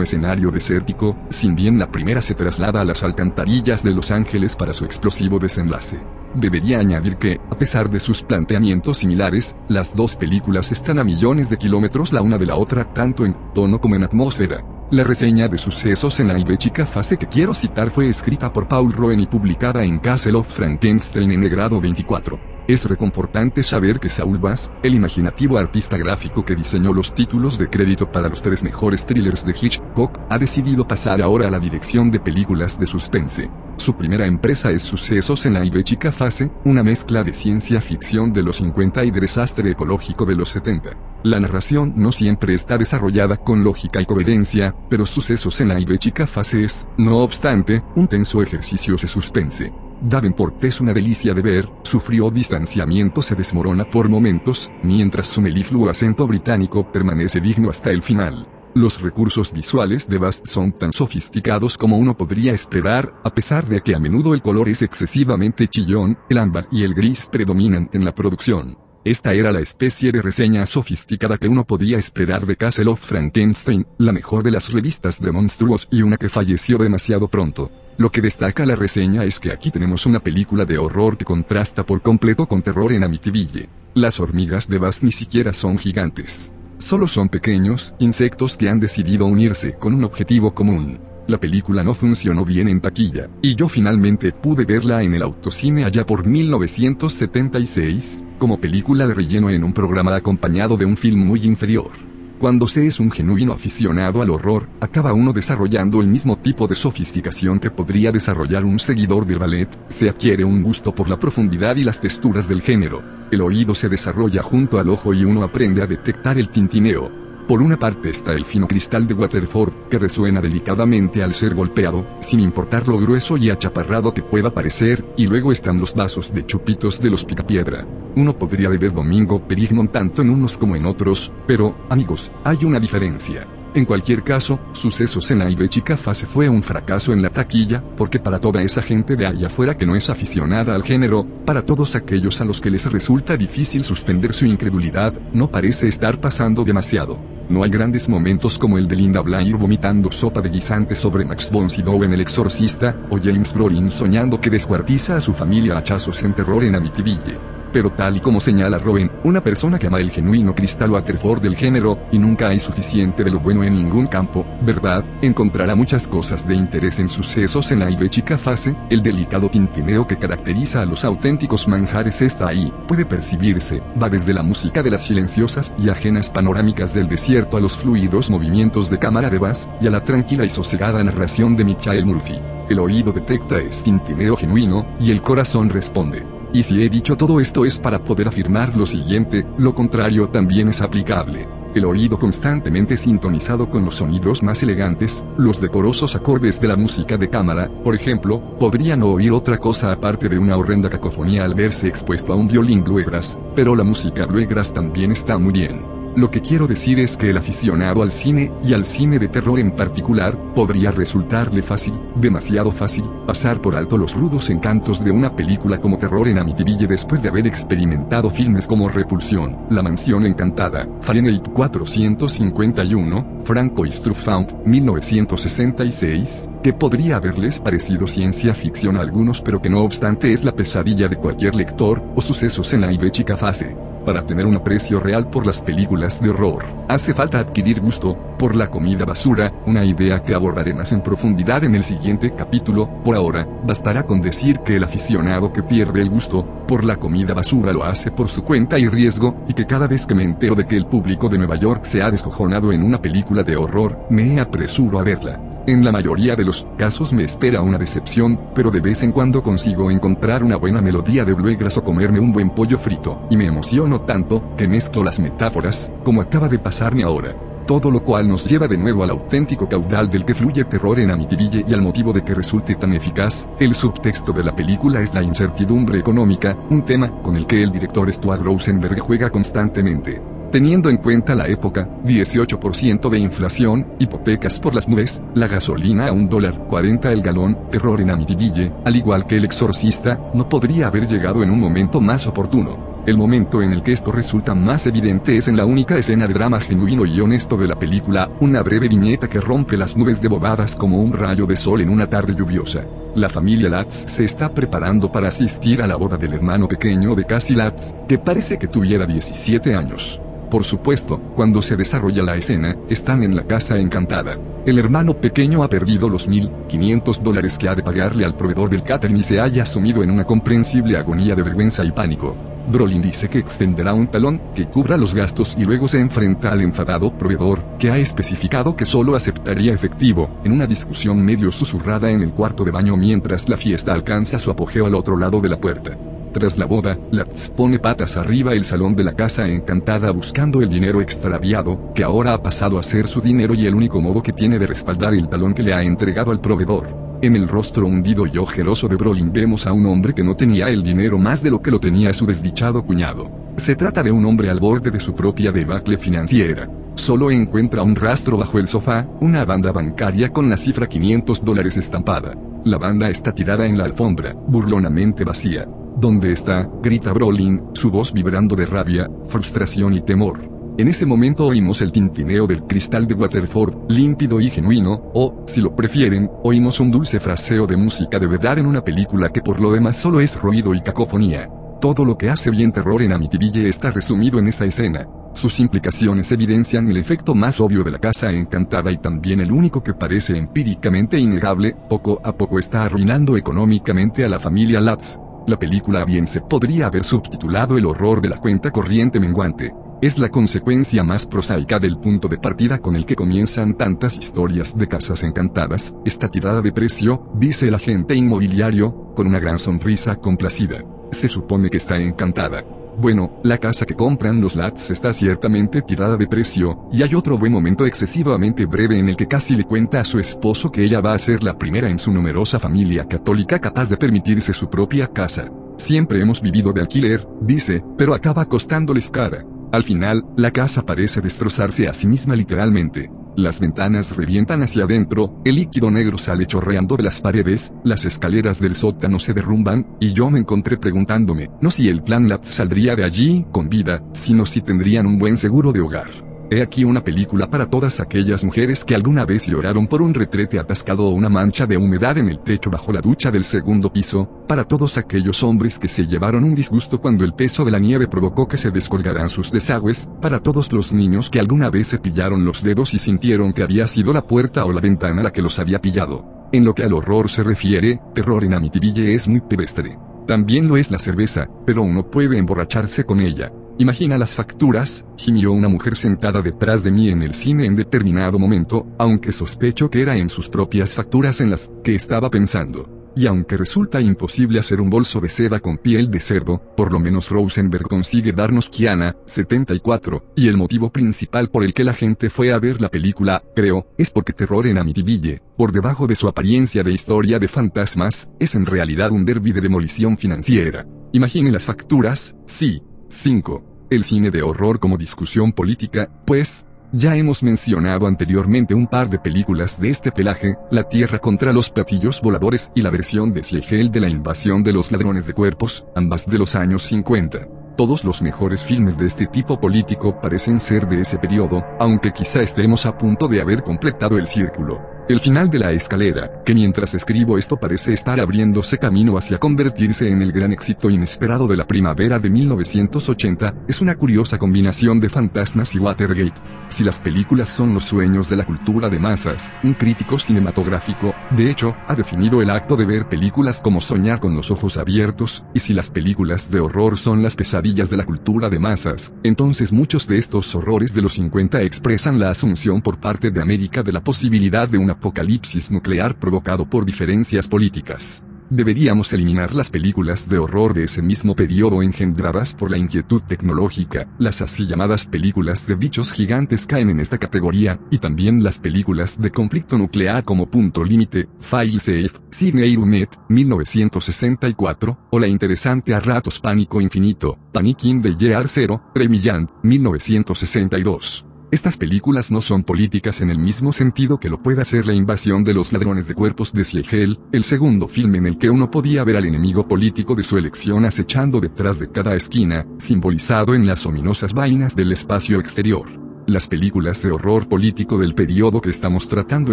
escenario desértico, sin bien la primera se traslada a las alcantarillas de Los Ángeles para su explosivo desenlace. Debería añadir que, a pesar de sus planteamientos similares, las dos películas están a millones de kilómetros la una de la otra tanto en tono como en atmósfera. La reseña de sucesos en la Ibechica fase que quiero citar fue escrita por Paul Roen y publicada en Castle of Frankenstein en el grado 24. Es reconfortante saber que Saul Bass, el imaginativo artista gráfico que diseñó los títulos de crédito para los tres mejores thrillers de Hitchcock, ha decidido pasar ahora a la dirección de películas de suspense. Su primera empresa es Sucesos en la Ibechica Fase, una mezcla de ciencia ficción de los 50 y de desastre ecológico de los 70. La narración no siempre está desarrollada con lógica y coherencia, pero Sucesos en la Ibechica Fase es, no obstante, un tenso ejercicio de suspense. Davenport es una delicia de ver, su frío distanciamiento se desmorona por momentos, mientras su melifluo acento británico permanece digno hasta el final. Los recursos visuales de Bast son tan sofisticados como uno podría esperar, a pesar de que a menudo el color es excesivamente chillón, el ámbar y el gris predominan en la producción. Esta era la especie de reseña sofisticada que uno podía esperar de Castle of Frankenstein, la mejor de las revistas de monstruos y una que falleció demasiado pronto. Lo que destaca la reseña es que aquí tenemos una película de horror que contrasta por completo con terror en Amityville. Las hormigas de Bass ni siquiera son gigantes. Solo son pequeños insectos que han decidido unirse con un objetivo común. La película no funcionó bien en taquilla, y yo finalmente pude verla en el autocine allá por 1976, como película de relleno en un programa acompañado de un film muy inferior. Cuando se es un genuino aficionado al horror, acaba uno desarrollando el mismo tipo de sofisticación que podría desarrollar un seguidor del ballet, se adquiere un gusto por la profundidad y las texturas del género. El oído se desarrolla junto al ojo y uno aprende a detectar el tintineo, por una parte está el fino cristal de Waterford, que resuena delicadamente al ser golpeado, sin importar lo grueso y achaparrado que pueda parecer, y luego están los vasos de chupitos de los picapiedra. Uno podría beber Domingo Perignon tanto en unos como en otros, pero, amigos, hay una diferencia. En cualquier caso, Sucesos en la Ibechica Fase fue un fracaso en la taquilla, porque para toda esa gente de allá afuera que no es aficionada al género, para todos aquellos a los que les resulta difícil suspender su incredulidad, no parece estar pasando demasiado. No hay grandes momentos como el de Linda Blair vomitando sopa de guisante sobre Max von Sydow en El Exorcista, o James Brolin soñando que descuartiza a su familia a hachazos en terror en Amityville. Pero tal y como señala Rowan, una persona que ama el genuino cristal Waterford del género, y nunca hay suficiente de lo bueno en ningún campo, ¿verdad? Encontrará muchas cosas de interés en sucesos en la ibéchica fase, el delicado tintineo que caracteriza a los auténticos manjares está ahí, puede percibirse, va desde la música de las silenciosas y ajenas panorámicas del desierto a los fluidos movimientos de cámara de bass, y a la tranquila y sosegada narración de Michael Murphy. El oído detecta este tintineo genuino, y el corazón responde. Y si he dicho todo esto es para poder afirmar lo siguiente, lo contrario también es aplicable. El oído constantemente sintonizado con los sonidos más elegantes, los decorosos acordes de la música de cámara, por ejemplo, podría no oír otra cosa aparte de una horrenda cacofonía al verse expuesto a un violín bluegrass, pero la música bluegrass también está muy bien. Lo que quiero decir es que el aficionado al cine, y al cine de terror en particular, podría resultarle fácil, demasiado fácil, pasar por alto los rudos encantos de una película como Terror en Amityville después de haber experimentado filmes como Repulsión, La Mansión Encantada, Fahrenheit 451, Franco Found, 1966, que podría haberles parecido ciencia ficción a algunos pero que no obstante es la pesadilla de cualquier lector, o sucesos en la ibéchica fase. Para tener un aprecio real por las películas de horror, hace falta adquirir gusto por la comida basura, una idea que abordaré más en profundidad en el siguiente capítulo. Por ahora, bastará con decir que el aficionado que pierde el gusto por la comida basura lo hace por su cuenta y riesgo, y que cada vez que me entero de que el público de Nueva York se ha descojonado en una película de horror, me apresuro a verla. En la mayoría de los casos me espera una decepción, pero de vez en cuando consigo encontrar una buena melodía de bluegrass o comerme un buen pollo frito, y me emociono tanto, que mezclo las metáforas, como acaba de pasarme ahora. Todo lo cual nos lleva de nuevo al auténtico caudal del que fluye terror en Amityville y al motivo de que resulte tan eficaz, el subtexto de la película es la incertidumbre económica, un tema con el que el director Stuart Rosenberg juega constantemente. Teniendo en cuenta la época, 18% de inflación, hipotecas por las nubes, la gasolina a un dólar 40 el galón, terror en Amityville, al igual que el exorcista, no podría haber llegado en un momento más oportuno. El momento en el que esto resulta más evidente es en la única escena de drama genuino y honesto de la película, una breve viñeta que rompe las nubes de bobadas como un rayo de sol en una tarde lluviosa. La familia Latz se está preparando para asistir a la boda del hermano pequeño de Cassie Latz, que parece que tuviera 17 años. Por supuesto, cuando se desarrolla la escena, están en la casa encantada. El hermano pequeño ha perdido los 1.500 dólares que ha de pagarle al proveedor del catering y se haya sumido en una comprensible agonía de vergüenza y pánico. Brolin dice que extenderá un talón que cubra los gastos y luego se enfrenta al enfadado proveedor, que ha especificado que solo aceptaría efectivo, en una discusión medio susurrada en el cuarto de baño mientras la fiesta alcanza su apogeo al otro lado de la puerta. Tras la boda, Latz pone patas arriba el salón de la casa encantada buscando el dinero extraviado, que ahora ha pasado a ser su dinero y el único modo que tiene de respaldar el talón que le ha entregado al proveedor. En el rostro hundido y ojeroso de Brolin vemos a un hombre que no tenía el dinero más de lo que lo tenía su desdichado cuñado. Se trata de un hombre al borde de su propia debacle financiera. Solo encuentra un rastro bajo el sofá, una banda bancaria con la cifra 500 dólares estampada. La banda está tirada en la alfombra, burlonamente vacía. ¿Dónde está? grita Brolin, su voz vibrando de rabia, frustración y temor. En ese momento oímos el tintineo del cristal de Waterford, límpido y genuino, o, si lo prefieren, oímos un dulce fraseo de música de verdad en una película que por lo demás solo es ruido y cacofonía. Todo lo que hace bien terror en Amityville está resumido en esa escena. Sus implicaciones evidencian el efecto más obvio de la casa encantada y también el único que parece empíricamente innegable, poco a poco está arruinando económicamente a la familia Latz. La película bien se podría haber subtitulado El horror de la cuenta corriente menguante. Es la consecuencia más prosaica del punto de partida con el que comienzan tantas historias de casas encantadas. Está tirada de precio, dice el agente inmobiliario, con una gran sonrisa complacida. Se supone que está encantada. Bueno, la casa que compran los Lats está ciertamente tirada de precio, y hay otro buen momento excesivamente breve en el que casi le cuenta a su esposo que ella va a ser la primera en su numerosa familia católica capaz de permitirse su propia casa. Siempre hemos vivido de alquiler, dice, pero acaba costándoles cara. Al final, la casa parece destrozarse a sí misma literalmente. Las ventanas revientan hacia adentro, el líquido negro sale chorreando de las paredes, las escaleras del sótano se derrumban, y yo me encontré preguntándome, no si el clan Lat saldría de allí con vida, sino si tendrían un buen seguro de hogar. He aquí una película para todas aquellas mujeres que alguna vez lloraron por un retrete atascado o una mancha de humedad en el techo bajo la ducha del segundo piso, para todos aquellos hombres que se llevaron un disgusto cuando el peso de la nieve provocó que se descolgaran sus desagües, para todos los niños que alguna vez se pillaron los dedos y sintieron que había sido la puerta o la ventana la que los había pillado. En lo que al horror se refiere, terror en Amityville es muy pedestre. También lo es la cerveza, pero uno puede emborracharse con ella. Imagina las facturas, gimió una mujer sentada detrás de mí en el cine en determinado momento, aunque sospecho que era en sus propias facturas en las que estaba pensando. Y aunque resulta imposible hacer un bolso de seda con piel de cerdo, por lo menos Rosenberg consigue darnos Kiana, 74, y el motivo principal por el que la gente fue a ver la película, creo, es porque Terror en Amityville, por debajo de su apariencia de historia de fantasmas, es en realidad un derby de demolición financiera. Imagine las facturas, sí, 5. El cine de horror como discusión política, pues, ya hemos mencionado anteriormente un par de películas de este pelaje, La Tierra contra los platillos voladores y la versión de Siegel de la invasión de los ladrones de cuerpos, ambas de los años 50. Todos los mejores filmes de este tipo político parecen ser de ese periodo, aunque quizá estemos a punto de haber completado el círculo. El final de la escalera, que mientras escribo esto parece estar abriéndose camino hacia convertirse en el gran éxito inesperado de la primavera de 1980, es una curiosa combinación de fantasmas y Watergate. Si las películas son los sueños de la cultura de masas, un crítico cinematográfico, de hecho, ha definido el acto de ver películas como soñar con los ojos abiertos, y si las películas de horror son las pesadillas de la cultura de masas, entonces muchos de estos horrores de los 50 expresan la asunción por parte de América de la posibilidad de una apocalipsis nuclear provocado por diferencias políticas. Deberíamos eliminar las películas de horror de ese mismo periodo engendradas por la inquietud tecnológica, las así llamadas películas de bichos gigantes caen en esta categoría, y también las películas de conflicto nuclear como Punto Límite, File Safe, Sidney Lumet, 1964, o la interesante A Ratos Pánico Infinito, Panicking de Year Zero, Premillant, 1962. Estas películas no son políticas en el mismo sentido que lo pueda ser la invasión de los ladrones de cuerpos de Siegel, el segundo filme en el que uno podía ver al enemigo político de su elección acechando detrás de cada esquina, simbolizado en las ominosas vainas del espacio exterior. Las películas de horror político del periodo que estamos tratando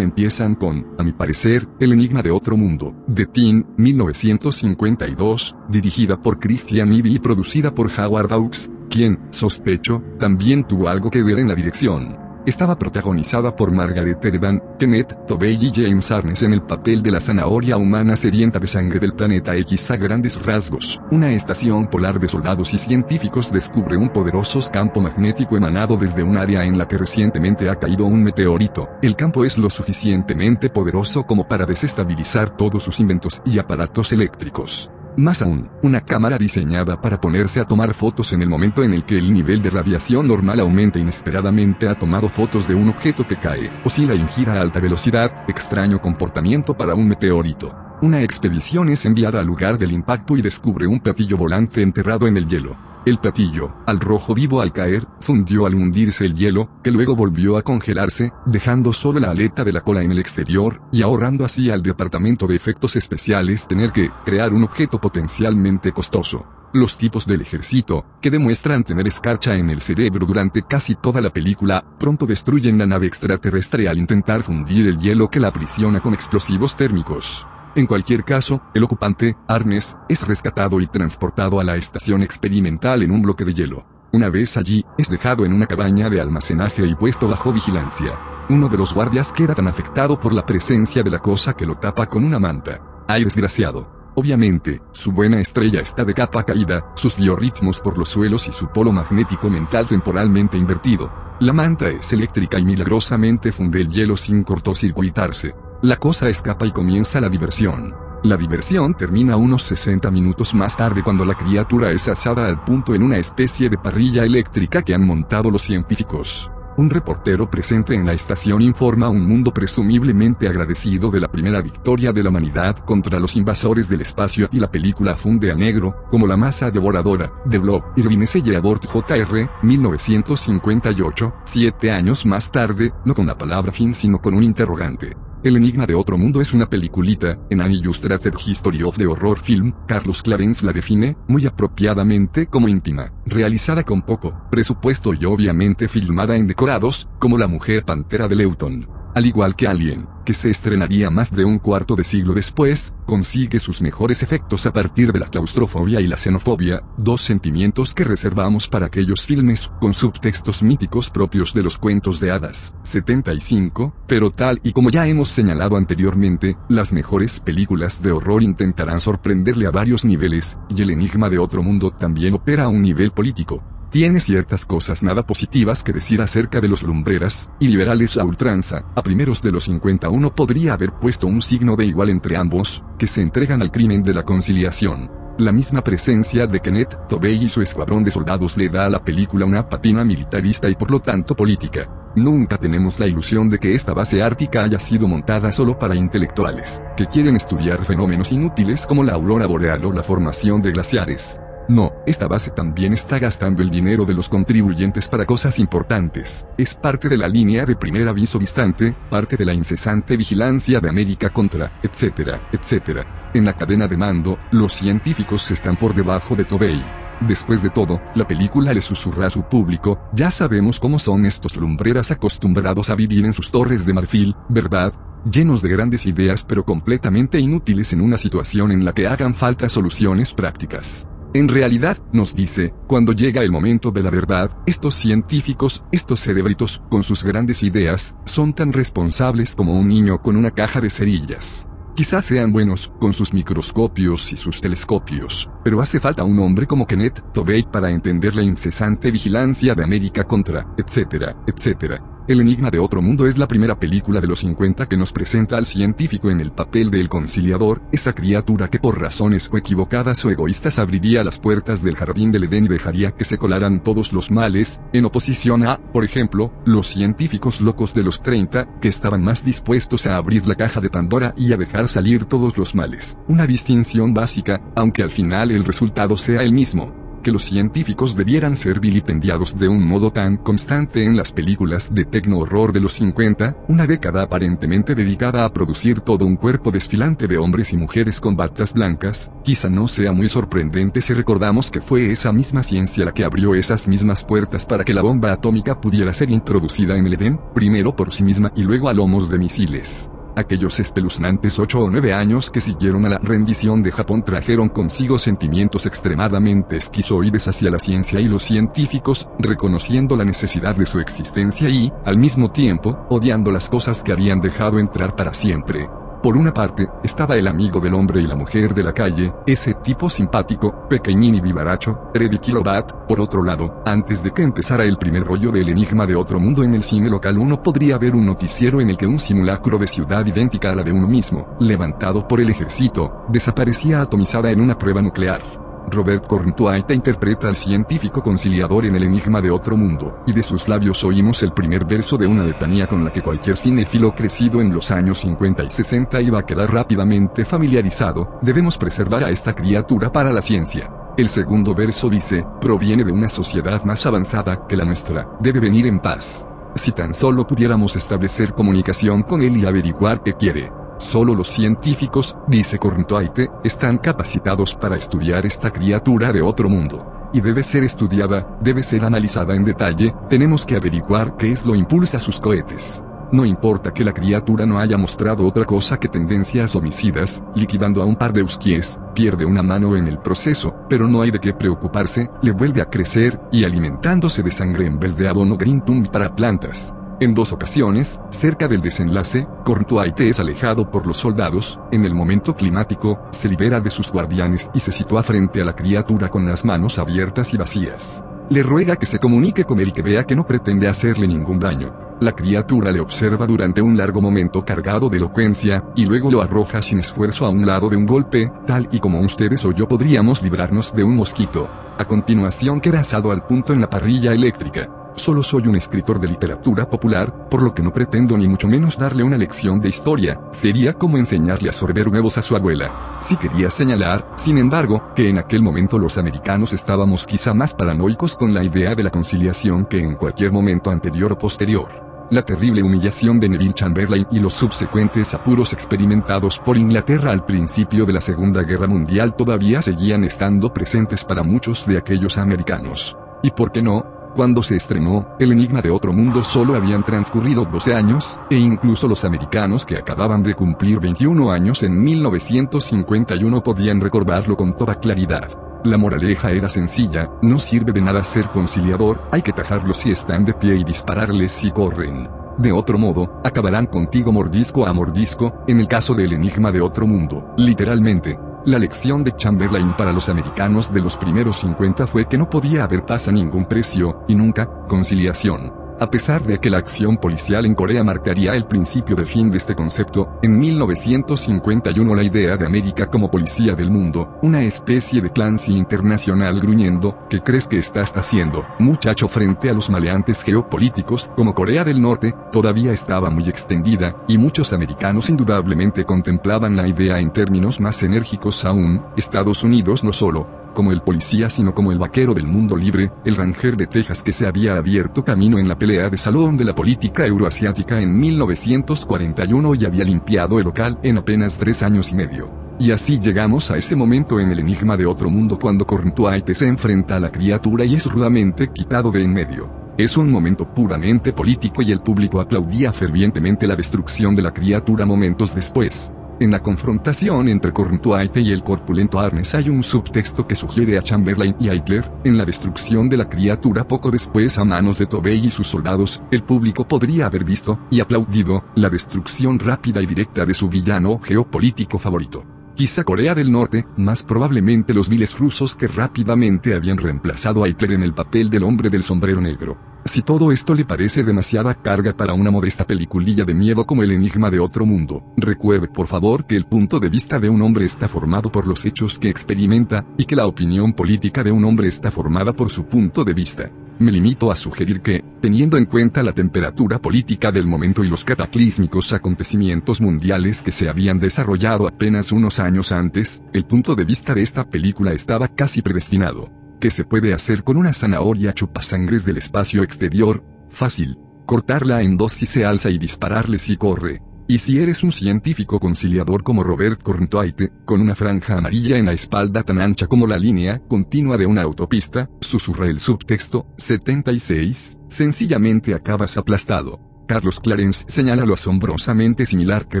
empiezan con, a mi parecer, El Enigma de Otro Mundo, de Teen, 1952, dirigida por Christian Ivy y producida por Howard Hawks, quien, sospecho, también tuvo algo que ver en la dirección. Estaba protagonizada por Margaret Tereban, Kenneth Tobey y James Arnes en el papel de la zanahoria humana sedienta de sangre del planeta X a grandes rasgos. Una estación polar de soldados y científicos descubre un poderoso campo magnético emanado desde un área en la que recientemente ha caído un meteorito. El campo es lo suficientemente poderoso como para desestabilizar todos sus inventos y aparatos eléctricos. Más aún, una cámara diseñada para ponerse a tomar fotos en el momento en el que el nivel de radiación normal aumenta inesperadamente ha tomado fotos de un objeto que cae, oscila en gira a alta velocidad, extraño comportamiento para un meteorito. Una expedición es enviada al lugar del impacto y descubre un platillo volante enterrado en el hielo. El platillo, al rojo vivo al caer, fundió al hundirse el hielo, que luego volvió a congelarse, dejando solo la aleta de la cola en el exterior, y ahorrando así al departamento de efectos especiales tener que crear un objeto potencialmente costoso. Los tipos del ejército, que demuestran tener escarcha en el cerebro durante casi toda la película, pronto destruyen la nave extraterrestre al intentar fundir el hielo que la aprisiona con explosivos térmicos. En cualquier caso, el ocupante, Arnes, es rescatado y transportado a la estación experimental en un bloque de hielo. Una vez allí, es dejado en una cabaña de almacenaje y puesto bajo vigilancia. Uno de los guardias queda tan afectado por la presencia de la cosa que lo tapa con una manta. ¡Ay desgraciado! Obviamente, su buena estrella está de capa caída, sus biorritmos por los suelos y su polo magnético mental temporalmente invertido. La manta es eléctrica y milagrosamente funde el hielo sin cortocircuitarse. La cosa escapa y comienza la diversión. La diversión termina unos 60 minutos más tarde cuando la criatura es asada al punto en una especie de parrilla eléctrica que han montado los científicos. Un reportero presente en la estación informa a un mundo presumiblemente agradecido de la primera victoria de la humanidad contra los invasores del espacio y la película funde a negro, como la masa devoradora, de Blob, Irvine Abort Jr., 1958, siete años más tarde, no con la palabra fin sino con un interrogante. El enigma de otro mundo es una peliculita, en An Illustrated History of the Horror Film, Carlos Clarence la define, muy apropiadamente como íntima, realizada con poco presupuesto y obviamente filmada en decorados, como La Mujer Pantera de Leuton al igual que Alien, que se estrenaría más de un cuarto de siglo después, consigue sus mejores efectos a partir de la claustrofobia y la xenofobia, dos sentimientos que reservamos para aquellos filmes con subtextos míticos propios de los cuentos de hadas. 75, pero tal y como ya hemos señalado anteriormente, las mejores películas de horror intentarán sorprenderle a varios niveles, y el enigma de otro mundo también opera a un nivel político tiene ciertas cosas nada positivas que decir acerca de los lumbreras, y liberales a ultranza, a primeros de los 51 podría haber puesto un signo de igual entre ambos, que se entregan al crimen de la conciliación. La misma presencia de Kenneth Tobey y su escuadrón de soldados le da a la película una patina militarista y por lo tanto política. Nunca tenemos la ilusión de que esta base ártica haya sido montada solo para intelectuales, que quieren estudiar fenómenos inútiles como la aurora boreal o la formación de glaciares. No, esta base también está gastando el dinero de los contribuyentes para cosas importantes. Es parte de la línea de primer aviso distante, parte de la incesante vigilancia de América contra, etcétera, etcétera. En la cadena de mando, los científicos están por debajo de Tobey. Después de todo, la película le susurra a su público, ya sabemos cómo son estos lumbreras acostumbrados a vivir en sus torres de marfil, ¿verdad? Llenos de grandes ideas pero completamente inútiles en una situación en la que hagan falta soluciones prácticas. En realidad, nos dice, cuando llega el momento de la verdad, estos científicos, estos cerebritos, con sus grandes ideas, son tan responsables como un niño con una caja de cerillas. Quizás sean buenos, con sus microscopios y sus telescopios, pero hace falta un hombre como Kenneth Tobey para entender la incesante vigilancia de América contra, etcétera, etcétera. El Enigma de Otro Mundo es la primera película de los 50 que nos presenta al científico en el papel del conciliador, esa criatura que por razones o equivocadas o egoístas abriría las puertas del jardín del Edén y dejaría que se colaran todos los males, en oposición a, por ejemplo, los científicos locos de los 30, que estaban más dispuestos a abrir la caja de Pandora y a dejar salir todos los males. Una distinción básica, aunque al final el resultado sea el mismo que los científicos debieran ser vilipendiados de un modo tan constante en las películas de tecno-horror de los 50, una década aparentemente dedicada a producir todo un cuerpo desfilante de hombres y mujeres con batas blancas, quizá no sea muy sorprendente si recordamos que fue esa misma ciencia la que abrió esas mismas puertas para que la bomba atómica pudiera ser introducida en el Edén, primero por sí misma y luego a lomos de misiles. Aquellos espeluznantes ocho o nueve años que siguieron a la rendición de Japón trajeron consigo sentimientos extremadamente esquizoides hacia la ciencia y los científicos, reconociendo la necesidad de su existencia y, al mismo tiempo, odiando las cosas que habían dejado entrar para siempre. Por una parte, estaba el amigo del hombre y la mujer de la calle, ese tipo simpático, pequeñín y vivaracho, Freddy Kilobat. Por otro lado, antes de que empezara el primer rollo del enigma de otro mundo en el cine local uno podría ver un noticiero en el que un simulacro de ciudad idéntica a la de uno mismo, levantado por el ejército, desaparecía atomizada en una prueba nuclear. Robert Corntuaite interpreta al científico conciliador en El enigma de otro mundo, y de sus labios oímos el primer verso de una letanía con la que cualquier cinéfilo crecido en los años 50 y 60 iba a quedar rápidamente familiarizado, debemos preservar a esta criatura para la ciencia. El segundo verso dice, proviene de una sociedad más avanzada que la nuestra, debe venir en paz. Si tan solo pudiéramos establecer comunicación con él y averiguar qué quiere, Solo los científicos, dice Corntoite, están capacitados para estudiar esta criatura de otro mundo. Y debe ser estudiada, debe ser analizada en detalle, tenemos que averiguar qué es lo impulsa sus cohetes. No importa que la criatura no haya mostrado otra cosa que tendencias homicidas, liquidando a un par de usquies, pierde una mano en el proceso, pero no hay de qué preocuparse, le vuelve a crecer, y alimentándose de sangre en vez de abono Green para plantas. En dos ocasiones, cerca del desenlace, Corntuaite es alejado por los soldados, en el momento climático, se libera de sus guardianes y se sitúa frente a la criatura con las manos abiertas y vacías. Le ruega que se comunique con él y que vea que no pretende hacerle ningún daño. La criatura le observa durante un largo momento cargado de elocuencia, y luego lo arroja sin esfuerzo a un lado de un golpe, tal y como ustedes o yo podríamos librarnos de un mosquito. A continuación queda asado al punto en la parrilla eléctrica. Solo soy un escritor de literatura popular, por lo que no pretendo ni mucho menos darle una lección de historia, sería como enseñarle a sorber huevos a su abuela. Sí quería señalar, sin embargo, que en aquel momento los americanos estábamos quizá más paranoicos con la idea de la conciliación que en cualquier momento anterior o posterior. La terrible humillación de Neville Chamberlain y los subsecuentes apuros experimentados por Inglaterra al principio de la Segunda Guerra Mundial todavía seguían estando presentes para muchos de aquellos americanos. ¿Y por qué no? Cuando se estrenó, El Enigma de Otro Mundo solo habían transcurrido 12 años, e incluso los americanos que acababan de cumplir 21 años en 1951 podían recordarlo con toda claridad. La moraleja era sencilla, no sirve de nada ser conciliador, hay que tajarlos si están de pie y dispararles si corren. De otro modo, acabarán contigo mordisco a mordisco, en el caso del enigma de otro mundo, literalmente, la lección de Chamberlain para los americanos de los primeros 50 fue que no podía haber paz a ningún precio, y nunca, conciliación. A pesar de que la acción policial en Corea marcaría el principio del fin de este concepto, en 1951 la idea de América como policía del mundo, una especie de Clancy internacional gruñendo, ¿qué crees que estás haciendo, muchacho frente a los maleantes geopolíticos como Corea del Norte, todavía estaba muy extendida, y muchos americanos indudablemente contemplaban la idea en términos más enérgicos aún, Estados Unidos no solo, como el policía sino como el vaquero del mundo libre, el ranger de Texas que se había abierto camino en la pelea de salón de la política euroasiática en 1941 y había limpiado el local en apenas tres años y medio. Y así llegamos a ese momento en el enigma de otro mundo cuando Corntuaite se enfrenta a la criatura y es rudamente quitado de en medio. Es un momento puramente político y el público aplaudía fervientemente la destrucción de la criatura momentos después. En la confrontación entre Corntuaite y el corpulento Arnes hay un subtexto que sugiere a Chamberlain y Hitler, en la destrucción de la criatura poco después a manos de Tobey y sus soldados, el público podría haber visto, y aplaudido, la destrucción rápida y directa de su villano geopolítico favorito. Quizá Corea del Norte, más probablemente los miles rusos que rápidamente habían reemplazado a Hitler en el papel del hombre del sombrero negro. Si todo esto le parece demasiada carga para una modesta peliculilla de miedo como el enigma de otro mundo, recuerde por favor que el punto de vista de un hombre está formado por los hechos que experimenta, y que la opinión política de un hombre está formada por su punto de vista. Me limito a sugerir que, teniendo en cuenta la temperatura política del momento y los cataclísmicos acontecimientos mundiales que se habían desarrollado apenas unos años antes, el punto de vista de esta película estaba casi predestinado. ¿Qué se puede hacer con una zanahoria chupasangres del espacio exterior? Fácil. Cortarla en dos si se alza y dispararle si corre. Y si eres un científico conciliador como Robert Corntoite, con una franja amarilla en la espalda tan ancha como la línea continua de una autopista, susurra el subtexto, 76, sencillamente acabas aplastado. Carlos Clarence señala lo asombrosamente similar que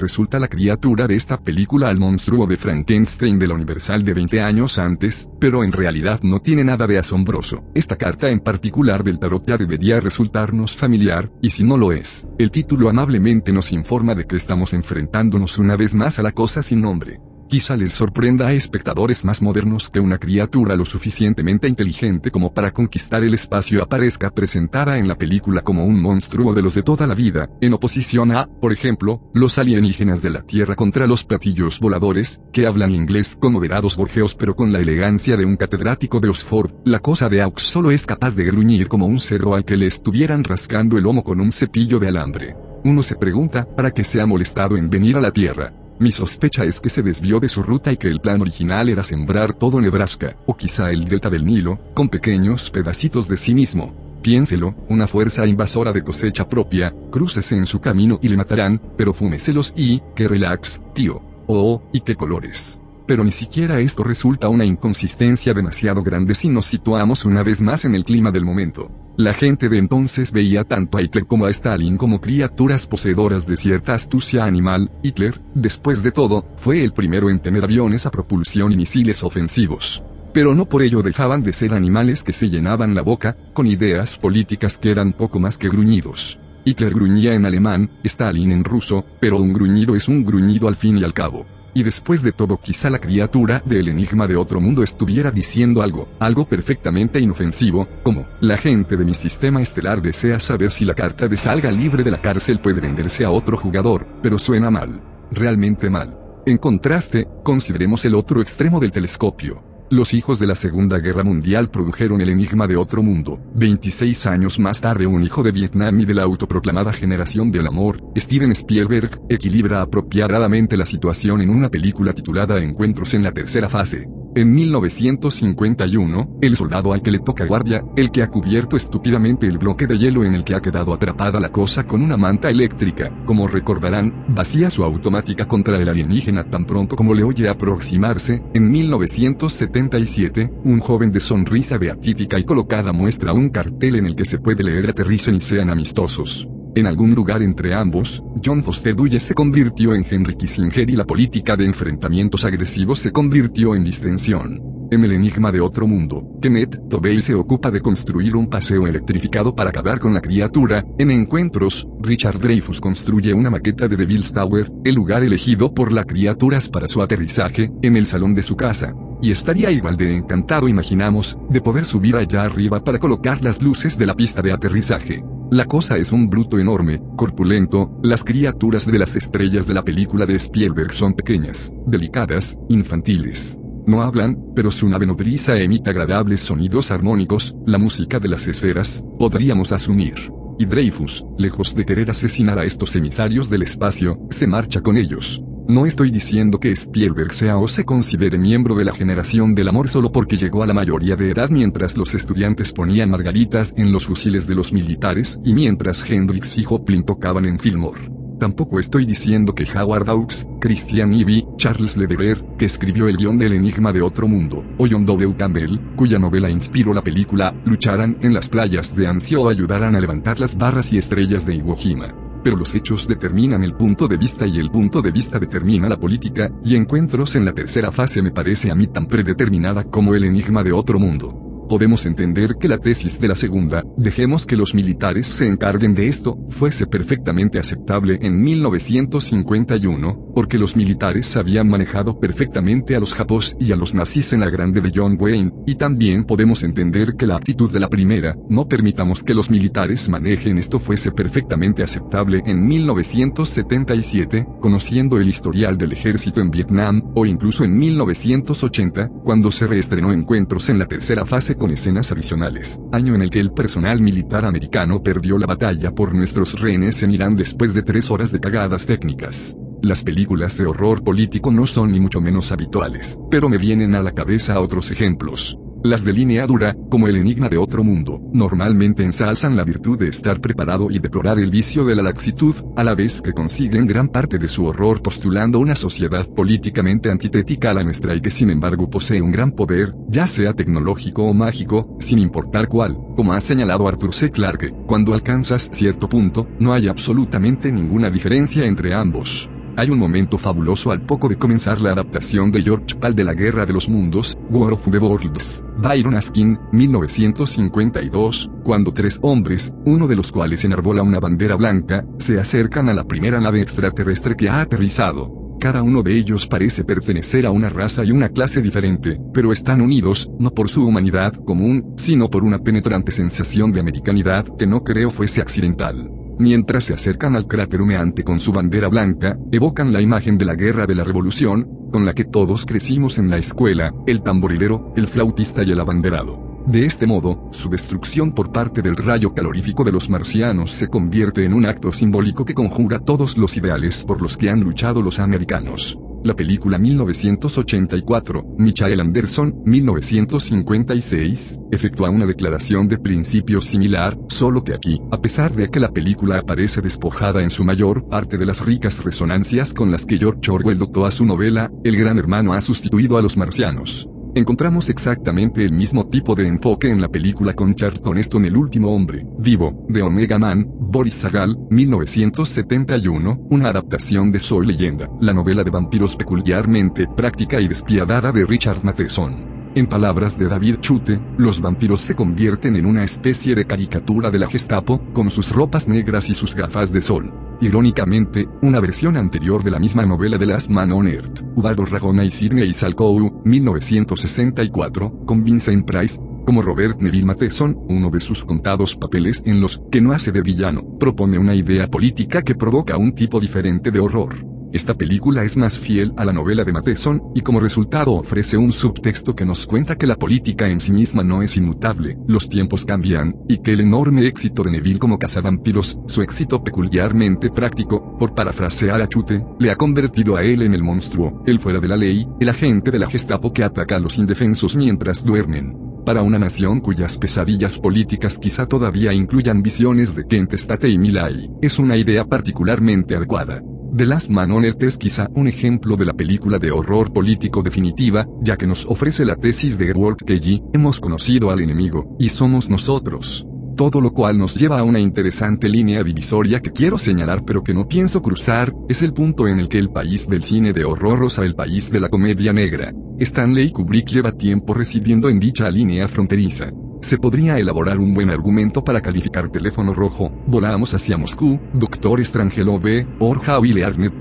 resulta la criatura de esta película al monstruo de Frankenstein de la Universal de 20 años antes, pero en realidad no tiene nada de asombroso. Esta carta en particular del tarot ya debería resultarnos familiar, y si no lo es, el título amablemente nos informa de que estamos enfrentándonos una vez más a la cosa sin nombre. Quizá les sorprenda a espectadores más modernos que una criatura lo suficientemente inteligente como para conquistar el espacio aparezca presentada en la película como un monstruo de los de toda la vida, en oposición a, por ejemplo, los alienígenas de la Tierra contra los platillos voladores, que hablan inglés con moderados borgeos pero con la elegancia de un catedrático de Oxford, la cosa de Aux solo es capaz de gruñir como un cerro al que le estuvieran rascando el lomo con un cepillo de alambre. Uno se pregunta, ¿para qué se ha molestado en venir a la Tierra? Mi sospecha es que se desvió de su ruta y que el plan original era sembrar todo Nebraska, o quizá el delta del Nilo, con pequeños pedacitos de sí mismo. Piénselo, una fuerza invasora de cosecha propia, crucese en su camino y le matarán, pero fúmeselos y, que relax, tío. Oh, y qué colores. Pero ni siquiera esto resulta una inconsistencia demasiado grande si nos situamos una vez más en el clima del momento. La gente de entonces veía tanto a Hitler como a Stalin como criaturas poseedoras de cierta astucia animal. Hitler, después de todo, fue el primero en tener aviones a propulsión y misiles ofensivos. Pero no por ello dejaban de ser animales que se llenaban la boca, con ideas políticas que eran poco más que gruñidos. Hitler gruñía en alemán, Stalin en ruso, pero un gruñido es un gruñido al fin y al cabo. Y después de todo quizá la criatura del enigma de otro mundo estuviera diciendo algo, algo perfectamente inofensivo, como, la gente de mi sistema estelar desea saber si la carta de salga libre de la cárcel puede venderse a otro jugador, pero suena mal. Realmente mal. En contraste, consideremos el otro extremo del telescopio. Los hijos de la Segunda Guerra Mundial produjeron el enigma de otro mundo. 26 años más tarde un hijo de Vietnam y de la autoproclamada generación del amor, Steven Spielberg, equilibra apropiadamente la situación en una película titulada Encuentros en la tercera fase. En 1951, el soldado al que le toca guardia, el que ha cubierto estúpidamente el bloque de hielo en el que ha quedado atrapada la cosa con una manta eléctrica, como recordarán, vacía su automática contra el alienígena tan pronto como le oye aproximarse. En 1977, un joven de sonrisa beatífica y colocada muestra un cartel en el que se puede leer aterricen y sean amistosos. En algún lugar entre ambos, John Foster Dulles se convirtió en Henry Kissinger y la política de enfrentamientos agresivos se convirtió en distensión. En el enigma de otro mundo, Kenneth Tobey se ocupa de construir un paseo electrificado para acabar con la criatura. En encuentros, Richard Dreyfus construye una maqueta de Devil's Tower, el lugar elegido por las criaturas para su aterrizaje, en el salón de su casa. Y estaría igual de encantado, imaginamos, de poder subir allá arriba para colocar las luces de la pista de aterrizaje. La cosa es un bruto enorme, corpulento, las criaturas de las estrellas de la película de Spielberg son pequeñas, delicadas, infantiles. No hablan, pero su nave nodriza emite agradables sonidos armónicos, la música de las esferas, podríamos asumir. Y Dreyfus, lejos de querer asesinar a estos emisarios del espacio, se marcha con ellos. No estoy diciendo que Spielberg sea o se considere miembro de la generación del amor solo porque llegó a la mayoría de edad mientras los estudiantes ponían margaritas en los fusiles de los militares y mientras Hendrix y Joplin tocaban en Fillmore. Tampoco estoy diciendo que Howard Hawks, Christian Ivy, Charles Lederer, que escribió el guion del Enigma de otro mundo, o John W. Campbell, cuya novela inspiró la película, lucharan en las playas de Ansio o ayudaran a levantar las barras y estrellas de Iwo Jima pero los hechos determinan el punto de vista y el punto de vista determina la política, y encuentros en la tercera fase me parece a mí tan predeterminada como el enigma de otro mundo podemos entender que la tesis de la segunda, dejemos que los militares se encarguen de esto, fuese perfectamente aceptable en 1951, porque los militares habían manejado perfectamente a los japos y a los nazis en la grande de John Wayne, y también podemos entender que la actitud de la primera, no permitamos que los militares manejen esto fuese perfectamente aceptable en 1977, conociendo el historial del ejército en Vietnam, o incluso en 1980, cuando se reestrenó Encuentros en la tercera fase con escenas adicionales, año en el que el personal militar americano perdió la batalla por nuestros rehenes en Irán después de tres horas de cagadas técnicas. Las películas de horror político no son ni mucho menos habituales, pero me vienen a la cabeza otros ejemplos. Las de línea dura, como el enigma de otro mundo, normalmente ensalzan la virtud de estar preparado y deplorar el vicio de la laxitud, a la vez que consiguen gran parte de su horror postulando una sociedad políticamente antitética a la nuestra y que sin embargo posee un gran poder, ya sea tecnológico o mágico, sin importar cuál, como ha señalado Arthur C. Clarke, cuando alcanzas cierto punto, no hay absolutamente ninguna diferencia entre ambos. Hay un momento fabuloso al poco de comenzar la adaptación de George Pal de la Guerra de los Mundos, War of the Worlds, Byron Askin, 1952, cuando tres hombres, uno de los cuales enarbola una bandera blanca, se acercan a la primera nave extraterrestre que ha aterrizado. Cada uno de ellos parece pertenecer a una raza y una clase diferente, pero están unidos, no por su humanidad común, sino por una penetrante sensación de americanidad que no creo fuese accidental. Mientras se acercan al cráter humeante con su bandera blanca, evocan la imagen de la guerra de la revolución, con la que todos crecimos en la escuela, el tamborilero, el flautista y el abanderado. De este modo, su destrucción por parte del rayo calorífico de los marcianos se convierte en un acto simbólico que conjura todos los ideales por los que han luchado los americanos. La película 1984, Michael Anderson, 1956, efectúa una declaración de principio similar, solo que aquí, a pesar de que la película aparece despojada en su mayor parte de las ricas resonancias con las que George Orwell dotó a su novela, El Gran Hermano ha sustituido a los marcianos. Encontramos exactamente el mismo tipo de enfoque en la película con Charlton Heston El último hombre, vivo, de Omega Man, Boris Sagal, 1971, una adaptación de Soy leyenda, la novela de vampiros peculiarmente práctica y despiadada de Richard Matheson. En palabras de David Chute, los vampiros se convierten en una especie de caricatura de la Gestapo, con sus ropas negras y sus gafas de sol. Irónicamente, una versión anterior de la misma novela de Last Man on Earth, Ubaldo Ragona y Sidney Salcoe, 1964, con Vincent Price, como Robert Neville Matheson, uno de sus contados papeles en los que no hace de villano, propone una idea política que provoca un tipo diferente de horror. Esta película es más fiel a la novela de Matheson, y como resultado ofrece un subtexto que nos cuenta que la política en sí misma no es inmutable, los tiempos cambian, y que el enorme éxito de Neville como cazavampiros, su éxito peculiarmente práctico, por parafrasear a Chute, le ha convertido a él en el monstruo, el fuera de la ley, el agente de la Gestapo que ataca a los indefensos mientras duermen. Para una nación cuyas pesadillas políticas quizá todavía incluyan visiones de Kent State y Milay, es una idea particularmente adecuada. The Last Man on Earth es quizá un ejemplo de la película de horror político definitiva, ya que nos ofrece la tesis de Edward Kelly, hemos conocido al enemigo, y somos nosotros. Todo lo cual nos lleva a una interesante línea divisoria que quiero señalar pero que no pienso cruzar, es el punto en el que el país del cine de horror rosa el país de la comedia negra. Stanley Kubrick lleva tiempo residiendo en dicha línea fronteriza. Se podría elaborar un buen argumento para calificar Teléfono Rojo, Volamos hacia Moscú, Doctor Estrangelo B, or How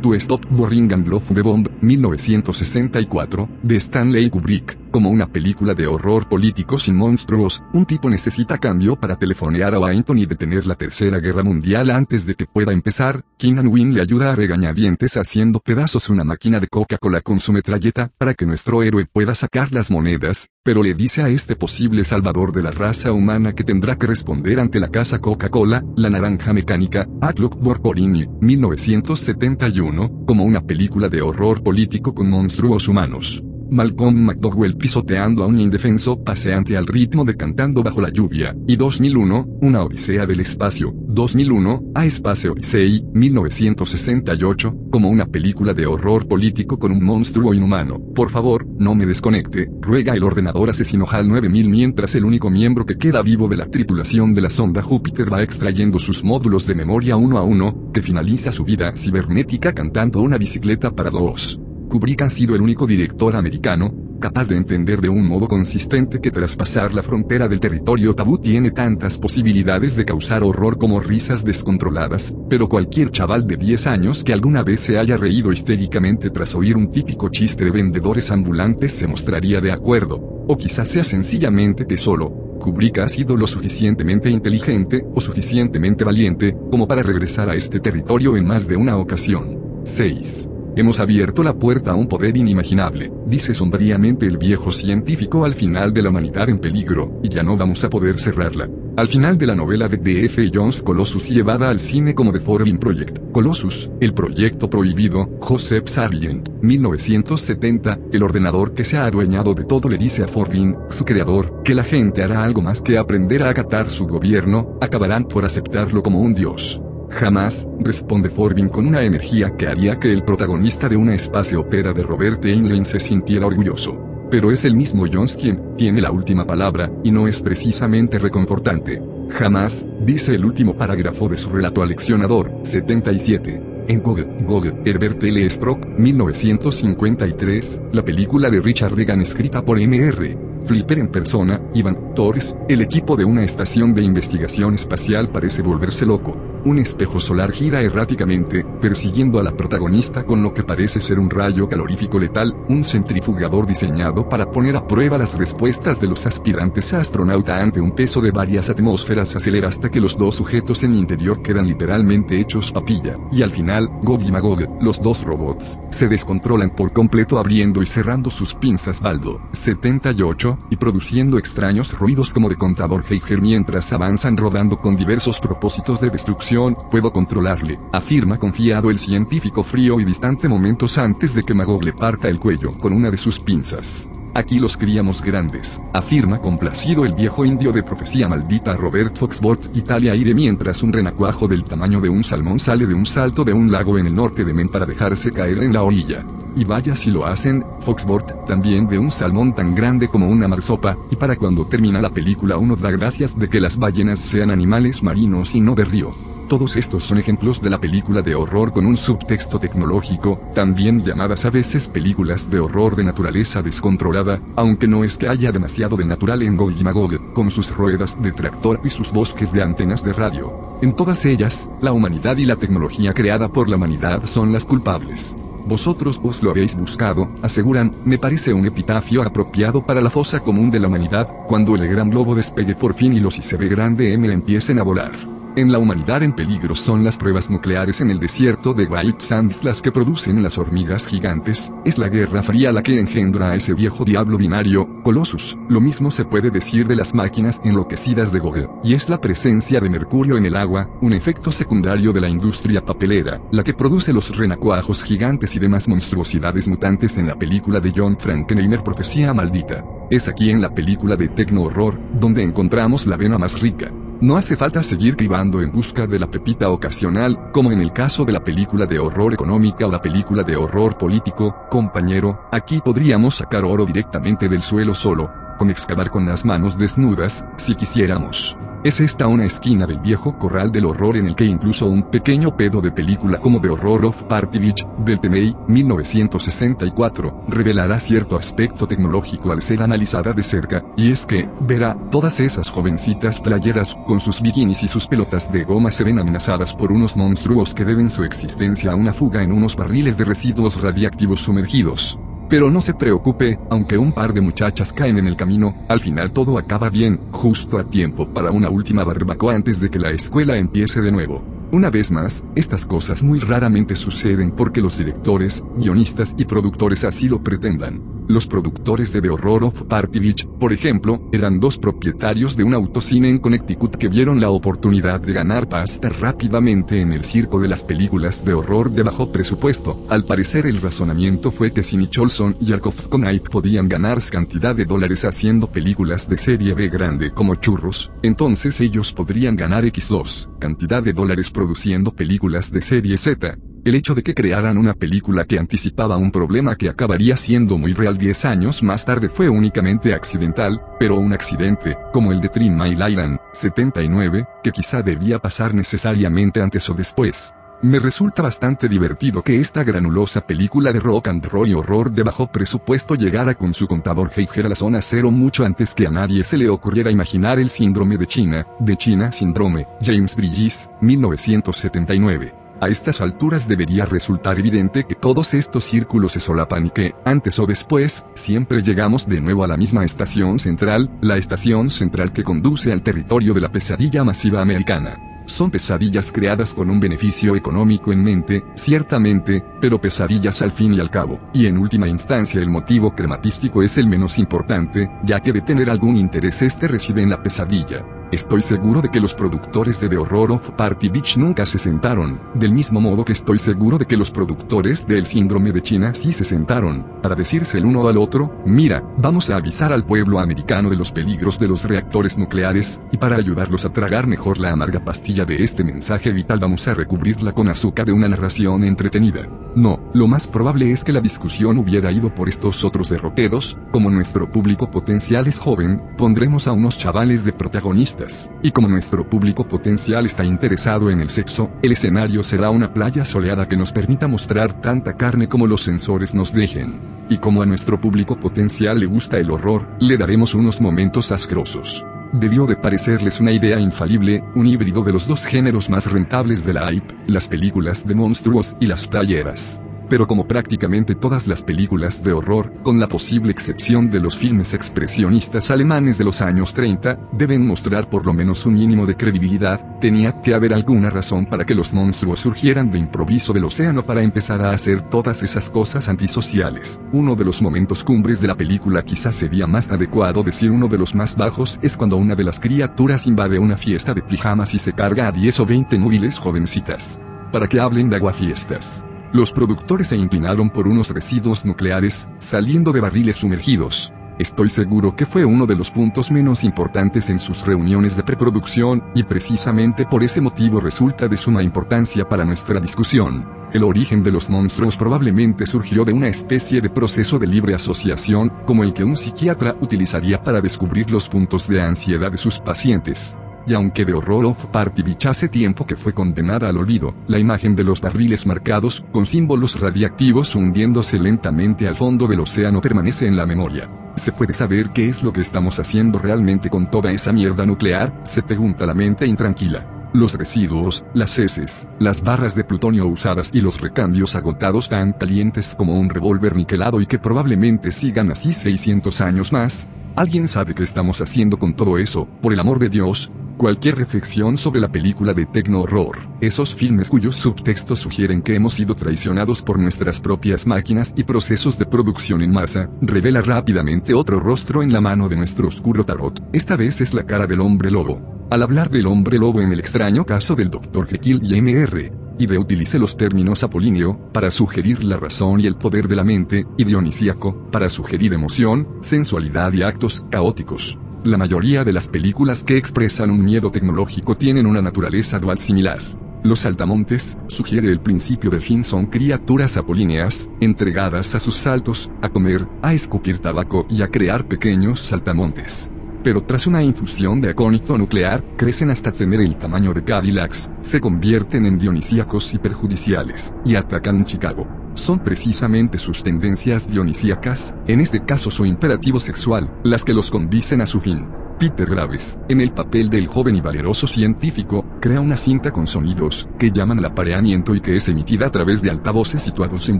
to Stop Boring and Love the Bomb, 1964, de Stanley Kubrick. Como una película de horror político sin monstruos, un tipo necesita cambio para telefonear a Washington y detener la Tercera Guerra Mundial antes de que pueda empezar. Keenan Wynn le ayuda a regañadientes haciendo pedazos una máquina de Coca-Cola con su metralleta para que nuestro héroe pueda sacar las monedas, pero le dice a este posible salvador de la raza humana que tendrá que responder ante la casa Coca-Cola, la naranja mecánica, A Clockwork Orange, 1971, como una película de horror político con monstruos humanos. Malcolm McDowell pisoteando a un indefenso paseante al ritmo de Cantando bajo la lluvia, y 2001, Una Odisea del Espacio, 2001, A Space Odyssey, 1968, como una película de horror político con un monstruo inhumano. Por favor, no me desconecte, ruega el ordenador asesino HAL 9000 mientras el único miembro que queda vivo de la tripulación de la sonda Júpiter va extrayendo sus módulos de memoria uno a uno, que finaliza su vida cibernética cantando una bicicleta para dos. Kubrick ha sido el único director americano, capaz de entender de un modo consistente que traspasar la frontera del territorio tabú tiene tantas posibilidades de causar horror como risas descontroladas, pero cualquier chaval de 10 años que alguna vez se haya reído histéricamente tras oír un típico chiste de vendedores ambulantes se mostraría de acuerdo, o quizás sea sencillamente que solo, Kubrick ha sido lo suficientemente inteligente, o suficientemente valiente, como para regresar a este territorio en más de una ocasión. 6. Hemos abierto la puerta a un poder inimaginable, dice sombríamente el viejo científico al final de la humanidad en peligro, y ya no vamos a poder cerrarla. Al final de la novela de D.F. Jones Colossus llevada al cine como The Forbidden Project, Colossus, el proyecto prohibido, Joseph Sargent, 1970, el ordenador que se ha adueñado de todo le dice a Forbin, su creador, que la gente hará algo más que aprender a acatar su gobierno, acabarán por aceptarlo como un dios. Jamás, responde Forbin con una energía que haría que el protagonista de una espacio opera de Robert Heinlein se sintiera orgulloso. Pero es el mismo Jones quien tiene la última palabra, y no es precisamente reconfortante. Jamás, dice el último parágrafo de su relato aleccionador, 77. En Gog, Gog, Herbert L. Strock, 1953, la película de Richard Reagan escrita por M.R. Flipper en persona, Ivan Torres, el equipo de una estación de investigación espacial parece volverse loco. Un espejo solar gira erráticamente, persiguiendo a la protagonista con lo que parece ser un rayo calorífico letal, un centrifugador diseñado para poner a prueba las respuestas de los aspirantes a astronauta ante un peso de varias atmósferas acelera hasta que los dos sujetos en interior quedan literalmente hechos papilla, y al final, Gog y Magog, los dos robots, se descontrolan por completo abriendo y cerrando sus pinzas baldo. 78, y produciendo extraños ruidos como de contador Geiger mientras avanzan rodando con diversos propósitos de destrucción puedo controlarle, afirma confiado el científico frío y distante momentos antes de que Magog le parta el cuello con una de sus pinzas. Aquí los criamos grandes, afirma complacido el viejo indio de profecía maldita Robert Foxbort Italia aire mientras un renacuajo del tamaño de un salmón sale de un salto de un lago en el norte de Men para dejarse caer en la orilla. Y vaya si lo hacen, Foxbort también ve un salmón tan grande como una marsopa, y para cuando termina la película uno da gracias de que las ballenas sean animales marinos y no de río. Todos estos son ejemplos de la película de horror con un subtexto tecnológico, también llamadas a veces películas de horror de naturaleza descontrolada, aunque no es que haya demasiado de natural en Gog y Magog, con sus ruedas de tractor y sus bosques de antenas de radio. En todas ellas, la humanidad y la tecnología creada por la humanidad son las culpables. Vosotros os lo habéis buscado, aseguran, me parece un epitafio apropiado para la fosa común de la humanidad, cuando el gran globo despegue por fin y los ve grande M empiecen a volar. En la humanidad en peligro son las pruebas nucleares en el desierto de White Sands las que producen las hormigas gigantes, es la Guerra Fría la que engendra a ese viejo diablo binario, Colossus. Lo mismo se puede decir de las máquinas enloquecidas de Google, y es la presencia de mercurio en el agua, un efecto secundario de la industria papelera, la que produce los renacuajos gigantes y demás monstruosidades mutantes en la película de John Frankenheimer Profecía Maldita. Es aquí en la película de Tecno Horror, donde encontramos la vena más rica, no hace falta seguir cribando en busca de la pepita ocasional, como en el caso de la película de horror económica o la película de horror político, compañero, aquí podríamos sacar oro directamente del suelo solo, con excavar con las manos desnudas, si quisiéramos. Es esta una esquina del viejo corral del horror en el que incluso un pequeño pedo de película como The Horror of Party Beach, del TMI, 1964, revelará cierto aspecto tecnológico al ser analizada de cerca, y es que, verá, todas esas jovencitas playeras, con sus bikinis y sus pelotas de goma se ven amenazadas por unos monstruos que deben su existencia a una fuga en unos barriles de residuos radiactivos sumergidos. Pero no se preocupe, aunque un par de muchachas caen en el camino, al final todo acaba bien, justo a tiempo para una última barbacoa antes de que la escuela empiece de nuevo. Una vez más, estas cosas muy raramente suceden porque los directores, guionistas y productores así lo pretendan. Los productores de The Horror of Party Beach, por ejemplo, eran dos propietarios de un autocine en Connecticut que vieron la oportunidad de ganar pasta rápidamente en el circo de las películas de horror de bajo presupuesto. Al parecer el razonamiento fue que si Nicholson y Arkoff Knight podían ganar cantidad de dólares haciendo películas de serie B grande como churros, entonces ellos podrían ganar X2, cantidad de dólares produciendo películas de serie Z. El hecho de que crearan una película que anticipaba un problema que acabaría siendo muy real 10 años más tarde fue únicamente accidental, pero un accidente, como el de Three Mile Island, 79, que quizá debía pasar necesariamente antes o después. Me resulta bastante divertido que esta granulosa película de rock and roll y horror de bajo presupuesto llegara con su contador Geiger a la zona cero mucho antes que a nadie se le ocurriera imaginar el síndrome de China, de China síndrome, James Bridges, 1979. A estas alturas debería resultar evidente que todos estos círculos se solapan y que, antes o después, siempre llegamos de nuevo a la misma estación central, la estación central que conduce al territorio de la pesadilla masiva americana. Son pesadillas creadas con un beneficio económico en mente, ciertamente, pero pesadillas al fin y al cabo, y en última instancia el motivo crematístico es el menos importante, ya que de tener algún interés este reside en la pesadilla. Estoy seguro de que los productores de The Horror of Party Beach nunca se sentaron, del mismo modo que estoy seguro de que los productores del síndrome de China sí se sentaron, para decirse el uno al otro, mira, vamos a avisar al pueblo americano de los peligros de los reactores nucleares, y para ayudarlos a tragar mejor la amarga pastilla de este mensaje vital vamos a recubrirla con azúcar de una narración entretenida. No, lo más probable es que la discusión hubiera ido por estos otros derroteros, como nuestro público potencial es joven, pondremos a unos chavales de protagonistas y como nuestro público potencial está interesado en el sexo, el escenario será una playa soleada que nos permita mostrar tanta carne como los sensores nos dejen. Y como a nuestro público potencial le gusta el horror, le daremos unos momentos asquerosos. Debió de parecerles una idea infalible, un híbrido de los dos géneros más rentables de la hype, las películas de monstruos y las playeras pero como prácticamente todas las películas de horror, con la posible excepción de los filmes expresionistas alemanes de los años 30, deben mostrar por lo menos un mínimo de credibilidad, tenía que haber alguna razón para que los monstruos surgieran de improviso del océano para empezar a hacer todas esas cosas antisociales. Uno de los momentos cumbres de la película quizás sería más adecuado decir uno de los más bajos es cuando una de las criaturas invade una fiesta de pijamas y se carga a 10 o 20 núbiles jovencitas. Para que hablen de aguafiestas. Los productores se inclinaron por unos residuos nucleares, saliendo de barriles sumergidos. Estoy seguro que fue uno de los puntos menos importantes en sus reuniones de preproducción, y precisamente por ese motivo resulta de suma importancia para nuestra discusión. El origen de los monstruos probablemente surgió de una especie de proceso de libre asociación, como el que un psiquiatra utilizaría para descubrir los puntos de ansiedad de sus pacientes. Y aunque The Horror of Party Beach hace tiempo que fue condenada al olvido, la imagen de los barriles marcados, con símbolos radiactivos hundiéndose lentamente al fondo del océano permanece en la memoria. ¿Se puede saber qué es lo que estamos haciendo realmente con toda esa mierda nuclear? Se pregunta la mente intranquila. Los residuos, las heces, las barras de plutonio usadas y los recambios agotados tan calientes como un revólver niquelado y que probablemente sigan así 600 años más. ¿Alguien sabe qué estamos haciendo con todo eso? Por el amor de Dios, cualquier reflexión sobre la película de tecno horror, esos filmes cuyos subtextos sugieren que hemos sido traicionados por nuestras propias máquinas y procesos de producción en masa, revela rápidamente otro rostro en la mano de nuestro oscuro tarot. Esta vez es la cara del hombre lobo. Al hablar del hombre lobo en el extraño caso del Dr. Jekyll y Mr. y reutilice los términos apolíneo, para sugerir la razón y el poder de la mente, y dionisíaco, para sugerir emoción, sensualidad y actos caóticos. La mayoría de las películas que expresan un miedo tecnológico tienen una naturaleza dual similar. Los saltamontes, sugiere el principio del fin, son criaturas apolíneas, entregadas a sus saltos, a comer, a escupir tabaco y a crear pequeños saltamontes pero tras una infusión de acónito nuclear, crecen hasta tener el tamaño de Cadillacs, se convierten en dionisíacos y perjudiciales, y atacan Chicago. Son precisamente sus tendencias dionisíacas, en este caso su imperativo sexual, las que los conducen a su fin. Peter Graves, en el papel del joven y valeroso científico, crea una cinta con sonidos, que llaman al apareamiento y que es emitida a través de altavoces situados en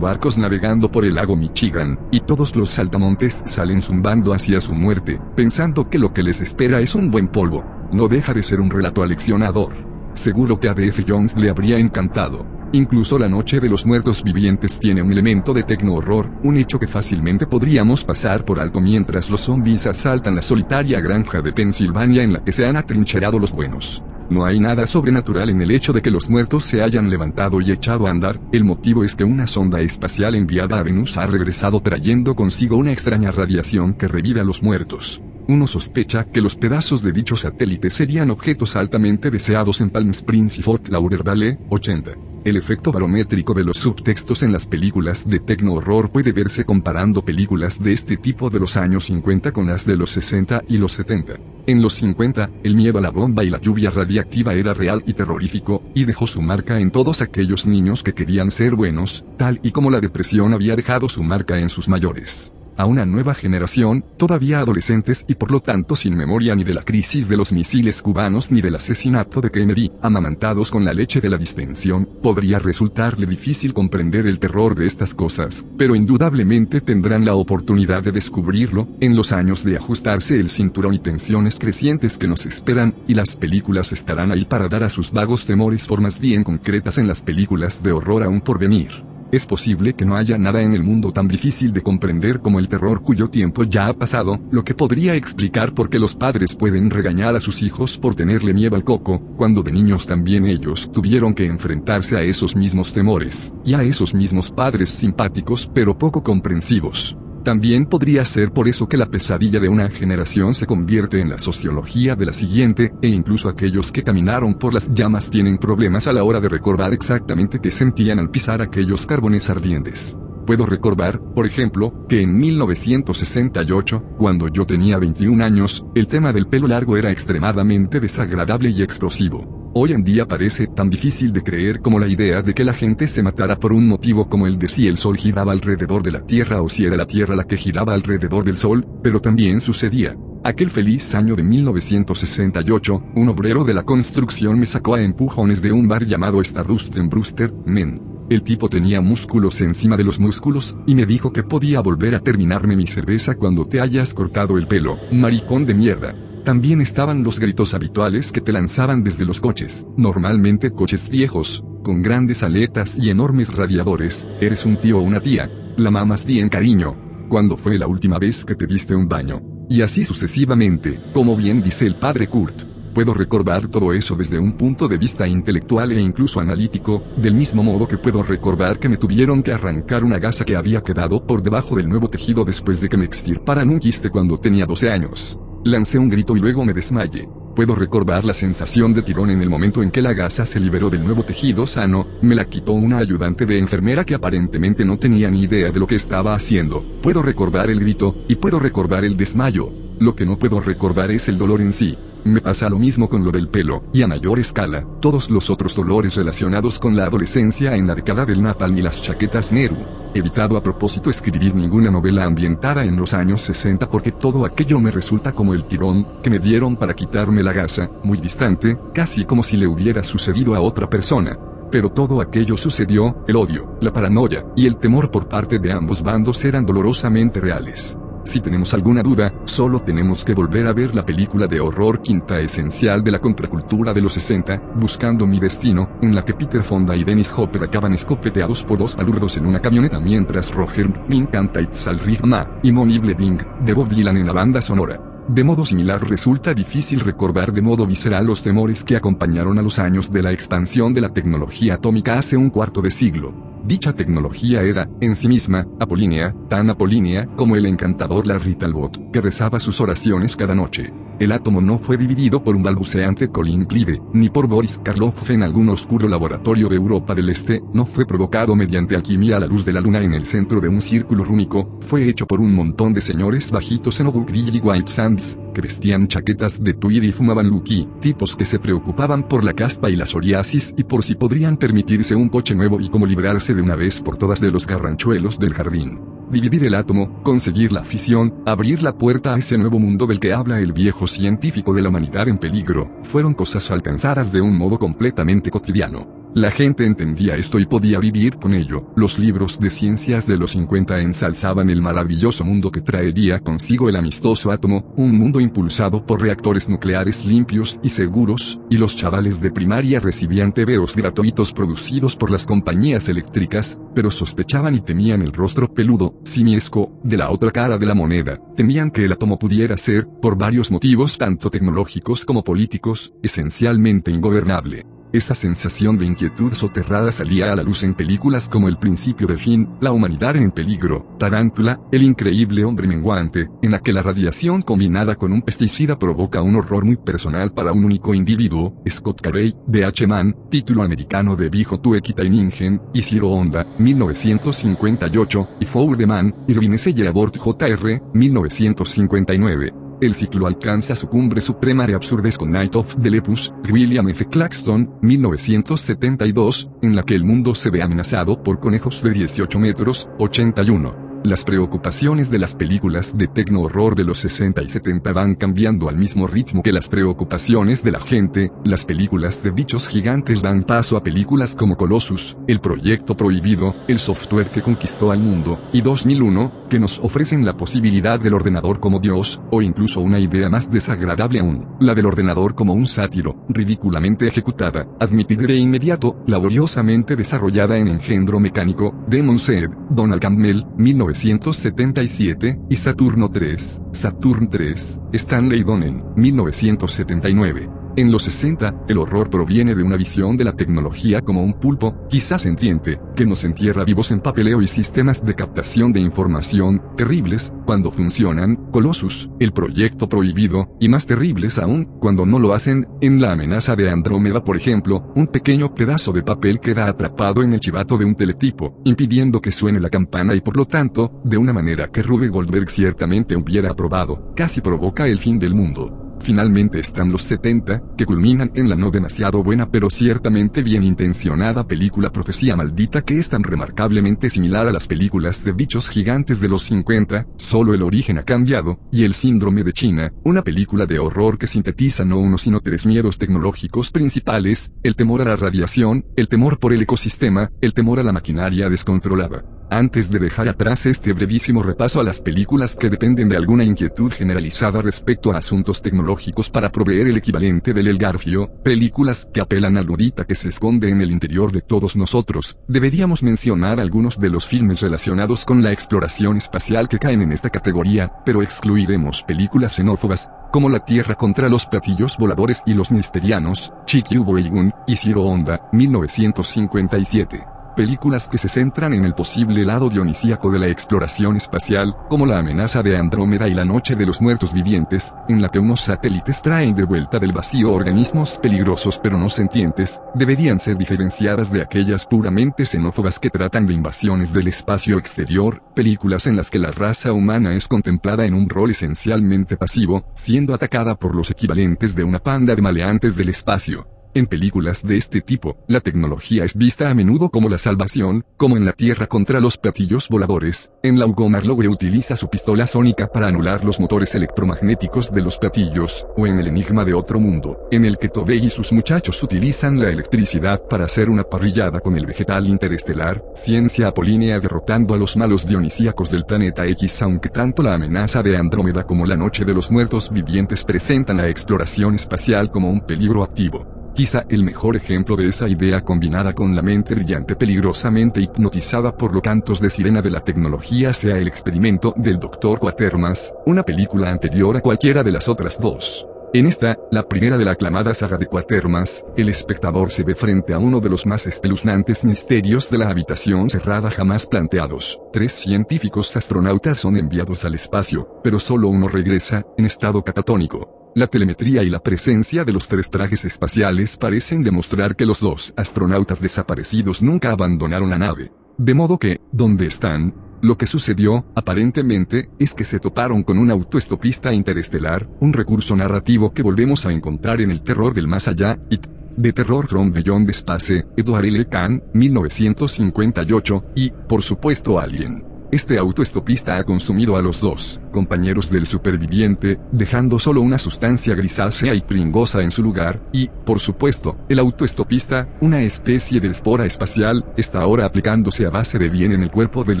barcos navegando por el lago Michigan, y todos los saltamontes salen zumbando hacia su muerte, pensando que lo que les espera es un buen polvo. No deja de ser un relato aleccionador. Seguro que a D.F. Jones le habría encantado. Incluso la Noche de los Muertos Vivientes tiene un elemento de tecno-horror, un hecho que fácilmente podríamos pasar por alto mientras los zombies asaltan la solitaria granja de Pensilvania en la que se han atrincherado los buenos. No hay nada sobrenatural en el hecho de que los muertos se hayan levantado y echado a andar, el motivo es que una sonda espacial enviada a Venus ha regresado trayendo consigo una extraña radiación que revive a los muertos. Uno sospecha que los pedazos de dicho satélite serían objetos altamente deseados en Palm Springs y Fort Lauderdale, 80. El efecto barométrico de los subtextos en las películas de tecno-horror puede verse comparando películas de este tipo de los años 50 con las de los 60 y los 70. En los 50, el miedo a la bomba y la lluvia radiactiva era real y terrorífico, y dejó su marca en todos aquellos niños que querían ser buenos, tal y como la depresión había dejado su marca en sus mayores a una nueva generación, todavía adolescentes y por lo tanto sin memoria ni de la crisis de los misiles cubanos ni del asesinato de Kennedy, amamantados con la leche de la distensión, podría resultarle difícil comprender el terror de estas cosas, pero indudablemente tendrán la oportunidad de descubrirlo, en los años de ajustarse el cinturón y tensiones crecientes que nos esperan, y las películas estarán ahí para dar a sus vagos temores formas bien concretas en las películas de horror aún por venir. Es posible que no haya nada en el mundo tan difícil de comprender como el terror cuyo tiempo ya ha pasado, lo que podría explicar por qué los padres pueden regañar a sus hijos por tenerle miedo al coco, cuando de niños también ellos tuvieron que enfrentarse a esos mismos temores, y a esos mismos padres simpáticos pero poco comprensivos. También podría ser por eso que la pesadilla de una generación se convierte en la sociología de la siguiente, e incluso aquellos que caminaron por las llamas tienen problemas a la hora de recordar exactamente qué sentían al pisar aquellos carbones ardientes. Puedo recordar, por ejemplo, que en 1968, cuando yo tenía 21 años, el tema del pelo largo era extremadamente desagradable y explosivo. Hoy en día parece tan difícil de creer como la idea de que la gente se matara por un motivo como el de si el Sol giraba alrededor de la Tierra o si era la Tierra la que giraba alrededor del Sol, pero también sucedía. Aquel feliz año de 1968, un obrero de la construcción me sacó a empujones de un bar llamado Stardust en Brewster, Men. El tipo tenía músculos encima de los músculos, y me dijo que podía volver a terminarme mi cerveza cuando te hayas cortado el pelo, maricón de mierda. También estaban los gritos habituales que te lanzaban desde los coches, normalmente coches viejos, con grandes aletas y enormes radiadores, eres un tío o una tía, la mamas bien cariño. ¿Cuándo fue la última vez que te diste un baño? Y así sucesivamente, como bien dice el padre Kurt. Puedo recordar todo eso desde un punto de vista intelectual e incluso analítico, del mismo modo que puedo recordar que me tuvieron que arrancar una gasa que había quedado por debajo del nuevo tejido después de que me extirparan un quiste cuando tenía 12 años. Lancé un grito y luego me desmayé. Puedo recordar la sensación de tirón en el momento en que la gasa se liberó del nuevo tejido sano, me la quitó una ayudante de enfermera que aparentemente no tenía ni idea de lo que estaba haciendo. Puedo recordar el grito, y puedo recordar el desmayo. Lo que no puedo recordar es el dolor en sí. Me pasa lo mismo con lo del pelo, y a mayor escala, todos los otros dolores relacionados con la adolescencia en la década del Napalm y las chaquetas Neru. Evitado a propósito escribir ninguna novela ambientada en los años 60 porque todo aquello me resulta como el tirón que me dieron para quitarme la gasa, muy distante, casi como si le hubiera sucedido a otra persona. Pero todo aquello sucedió, el odio, la paranoia, y el temor por parte de ambos bandos eran dolorosamente reales. Si tenemos alguna duda, solo tenemos que volver a ver la película de horror quinta esencial de la contracultura de los 60, Buscando mi destino, en la que Peter Fonda y Dennis Hopper acaban escopeteados por dos palurdos en una camioneta mientras Roger Pink canta It's All Ma, y Moni Bleding, de Bob Dylan en la banda sonora. De modo similar resulta difícil recordar de modo visceral los temores que acompañaron a los años de la expansión de la tecnología atómica hace un cuarto de siglo. Dicha tecnología era, en sí misma, apolínea, tan apolínea como el encantador Larry Talbot, que rezaba sus oraciones cada noche. El átomo no fue dividido por un balbuceante Colin Clive, ni por Boris Karloff en algún oscuro laboratorio de Europa del Este, no fue provocado mediante alquimia a la luz de la luna en el centro de un círculo rúnico, fue hecho por un montón de señores bajitos en Oak y White Sands, que vestían chaquetas de tweed y fumaban lucky, tipos que se preocupaban por la caspa y la psoriasis y por si podrían permitirse un coche nuevo y cómo librarse de una vez por todas de los garranchuelos del jardín. Dividir el átomo, conseguir la fisión, abrir la puerta a ese nuevo mundo del que habla el viejo científico de la humanidad en peligro, fueron cosas alcanzadas de un modo completamente cotidiano. La gente entendía esto y podía vivir con ello. Los libros de ciencias de los 50 ensalzaban el maravilloso mundo que traería consigo el amistoso átomo, un mundo impulsado por reactores nucleares limpios y seguros, y los chavales de primaria recibían tebeos gratuitos producidos por las compañías eléctricas, pero sospechaban y temían el rostro peludo, simiesco, de la otra cara de la moneda. Temían que el átomo pudiera ser, por varios motivos tanto tecnológicos como políticos, esencialmente ingobernable. Esa sensación de inquietud soterrada salía a la luz en películas como El principio de fin, La humanidad en peligro, Tarántula, El increíble hombre menguante, en la que la radiación combinada con un pesticida provoca un horror muy personal para un único individuo, Scott Carey, de H. Mann, título americano de Vijo Tuekitainen, y Ciro Honda, 1958, y Four de Mann, Irvine Abort Jr., 1959. El ciclo alcanza su cumbre suprema de absurdes con Night of the Lepus, William F. Claxton, 1972, en la que el mundo se ve amenazado por conejos de 18 metros, 81. Las preocupaciones de las películas de tecno-horror de los 60 y 70 van cambiando al mismo ritmo que las preocupaciones de la gente, las películas de bichos gigantes dan paso a películas como Colossus, El Proyecto Prohibido, El Software que Conquistó al Mundo, y 2001, que nos ofrecen la posibilidad del ordenador como Dios, o incluso una idea más desagradable aún, la del ordenador como un sátiro, ridículamente ejecutada, admitida de inmediato, laboriosamente desarrollada en engendro mecánico, Demon Seed, Donald Campbell, 19 1977, y Saturno 3, Saturn 3, Stanley Donen, 1979. En los 60, el horror proviene de una visión de la tecnología como un pulpo, quizás sentiente, que nos entierra vivos en papeleo y sistemas de captación de información, terribles, cuando funcionan, Colossus, el proyecto prohibido, y más terribles aún, cuando no lo hacen, en la amenaza de Andrómeda por ejemplo, un pequeño pedazo de papel queda atrapado en el chivato de un teletipo, impidiendo que suene la campana y por lo tanto, de una manera que Rube Goldberg ciertamente hubiera aprobado, casi provoca el fin del mundo. Finalmente están los 70, que culminan en la no demasiado buena pero ciertamente bien intencionada película Profecía Maldita que es tan remarcablemente similar a las películas de bichos gigantes de los 50, solo el origen ha cambiado, y El Síndrome de China, una película de horror que sintetiza no uno sino tres miedos tecnológicos principales, el temor a la radiación, el temor por el ecosistema, el temor a la maquinaria descontrolada. Antes de dejar atrás este brevísimo repaso a las películas que dependen de alguna inquietud generalizada respecto a asuntos tecnológicos para proveer el equivalente del Elgarfio, películas que apelan al ludita que se esconde en el interior de todos nosotros, deberíamos mencionar algunos de los filmes relacionados con la exploración espacial que caen en esta categoría, pero excluiremos películas xenófobas, como La Tierra contra los platillos voladores y los misterianos, Boygun, y Zero Honda, 1957 películas que se centran en el posible lado dionisíaco de la exploración espacial, como La amenaza de Andrómeda y La noche de los muertos vivientes, en la que unos satélites traen de vuelta del vacío organismos peligrosos pero no sentientes, deberían ser diferenciadas de aquellas puramente xenófobas que tratan de invasiones del espacio exterior, películas en las que la raza humana es contemplada en un rol esencialmente pasivo, siendo atacada por los equivalentes de una panda de maleantes del espacio. En películas de este tipo, la tecnología es vista a menudo como la salvación, como en la Tierra contra los platillos voladores. En la Hugo Marlowe utiliza su pistola sónica para anular los motores electromagnéticos de los platillos, o en el Enigma de otro mundo, en el que Tobey y sus muchachos utilizan la electricidad para hacer una parrillada con el vegetal interestelar, ciencia apolínea derrotando a los malos dionisíacos del planeta X aunque tanto la amenaza de Andrómeda como la noche de los muertos vivientes presentan la exploración espacial como un peligro activo. Quizá el mejor ejemplo de esa idea combinada con la mente brillante peligrosamente hipnotizada por los cantos de sirena de la tecnología sea el experimento del Dr. Quatermas, una película anterior a cualquiera de las otras dos. En esta, la primera de la aclamada saga de Quatermas, el espectador se ve frente a uno de los más espeluznantes misterios de la habitación cerrada jamás planteados. Tres científicos astronautas son enviados al espacio, pero solo uno regresa, en estado catatónico. La telemetría y la presencia de los tres trajes espaciales parecen demostrar que los dos astronautas desaparecidos nunca abandonaron la nave. De modo que, donde están, lo que sucedió, aparentemente, es que se toparon con un autoestopista interestelar, un recurso narrativo que volvemos a encontrar en el terror del más allá, It, de Terror from Beyond Space, Edward L. Kahn, 1958, y, por supuesto Alien. Este autoestopista ha consumido a los dos compañeros del superviviente, dejando solo una sustancia grisácea y pringosa en su lugar, y, por supuesto, el autoestopista, una especie de espora espacial, está ahora aplicándose a base de bien en el cuerpo del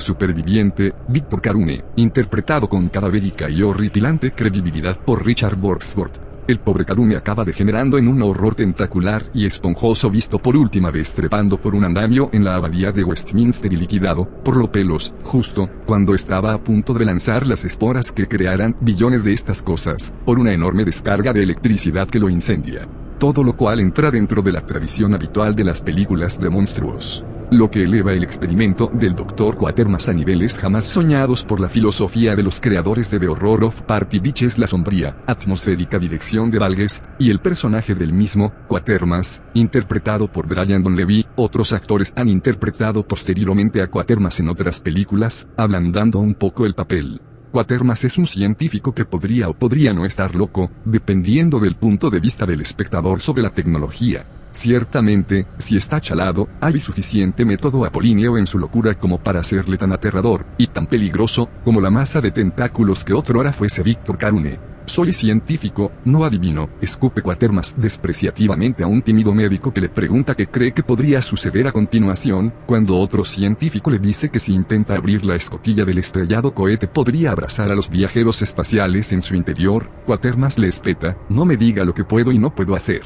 superviviente, Victor Carune, interpretado con cadavérica y horripilante credibilidad por Richard Borksworth. El pobre Karumi acaba degenerando en un horror tentacular y esponjoso visto por última vez trepando por un andamio en la abadía de Westminster y liquidado, por los pelos, justo, cuando estaba a punto de lanzar las esporas que crearán billones de estas cosas, por una enorme descarga de electricidad que lo incendia. Todo lo cual entra dentro de la tradición habitual de las películas de monstruos lo que eleva el experimento del Dr. Quatermass a niveles jamás soñados por la filosofía de los creadores de The Horror of Party Beach es la sombría, atmosférica dirección de Valguest, y el personaje del mismo, Quatermass, interpretado por Brian Donlevy, otros actores han interpretado posteriormente a Quatermass en otras películas, ablandando un poco el papel. Quatermass es un científico que podría o podría no estar loco, dependiendo del punto de vista del espectador sobre la tecnología. Ciertamente, si está chalado, hay suficiente método apolíneo en su locura como para hacerle tan aterrador, y tan peligroso, como la masa de tentáculos que otrora fuese Víctor Carune. Soy científico, no adivino, escupe Quatermas despreciativamente a un tímido médico que le pregunta qué cree que podría suceder a continuación, cuando otro científico le dice que si intenta abrir la escotilla del estrellado cohete podría abrazar a los viajeros espaciales en su interior, Quatermas le espeta, no me diga lo que puedo y no puedo hacer.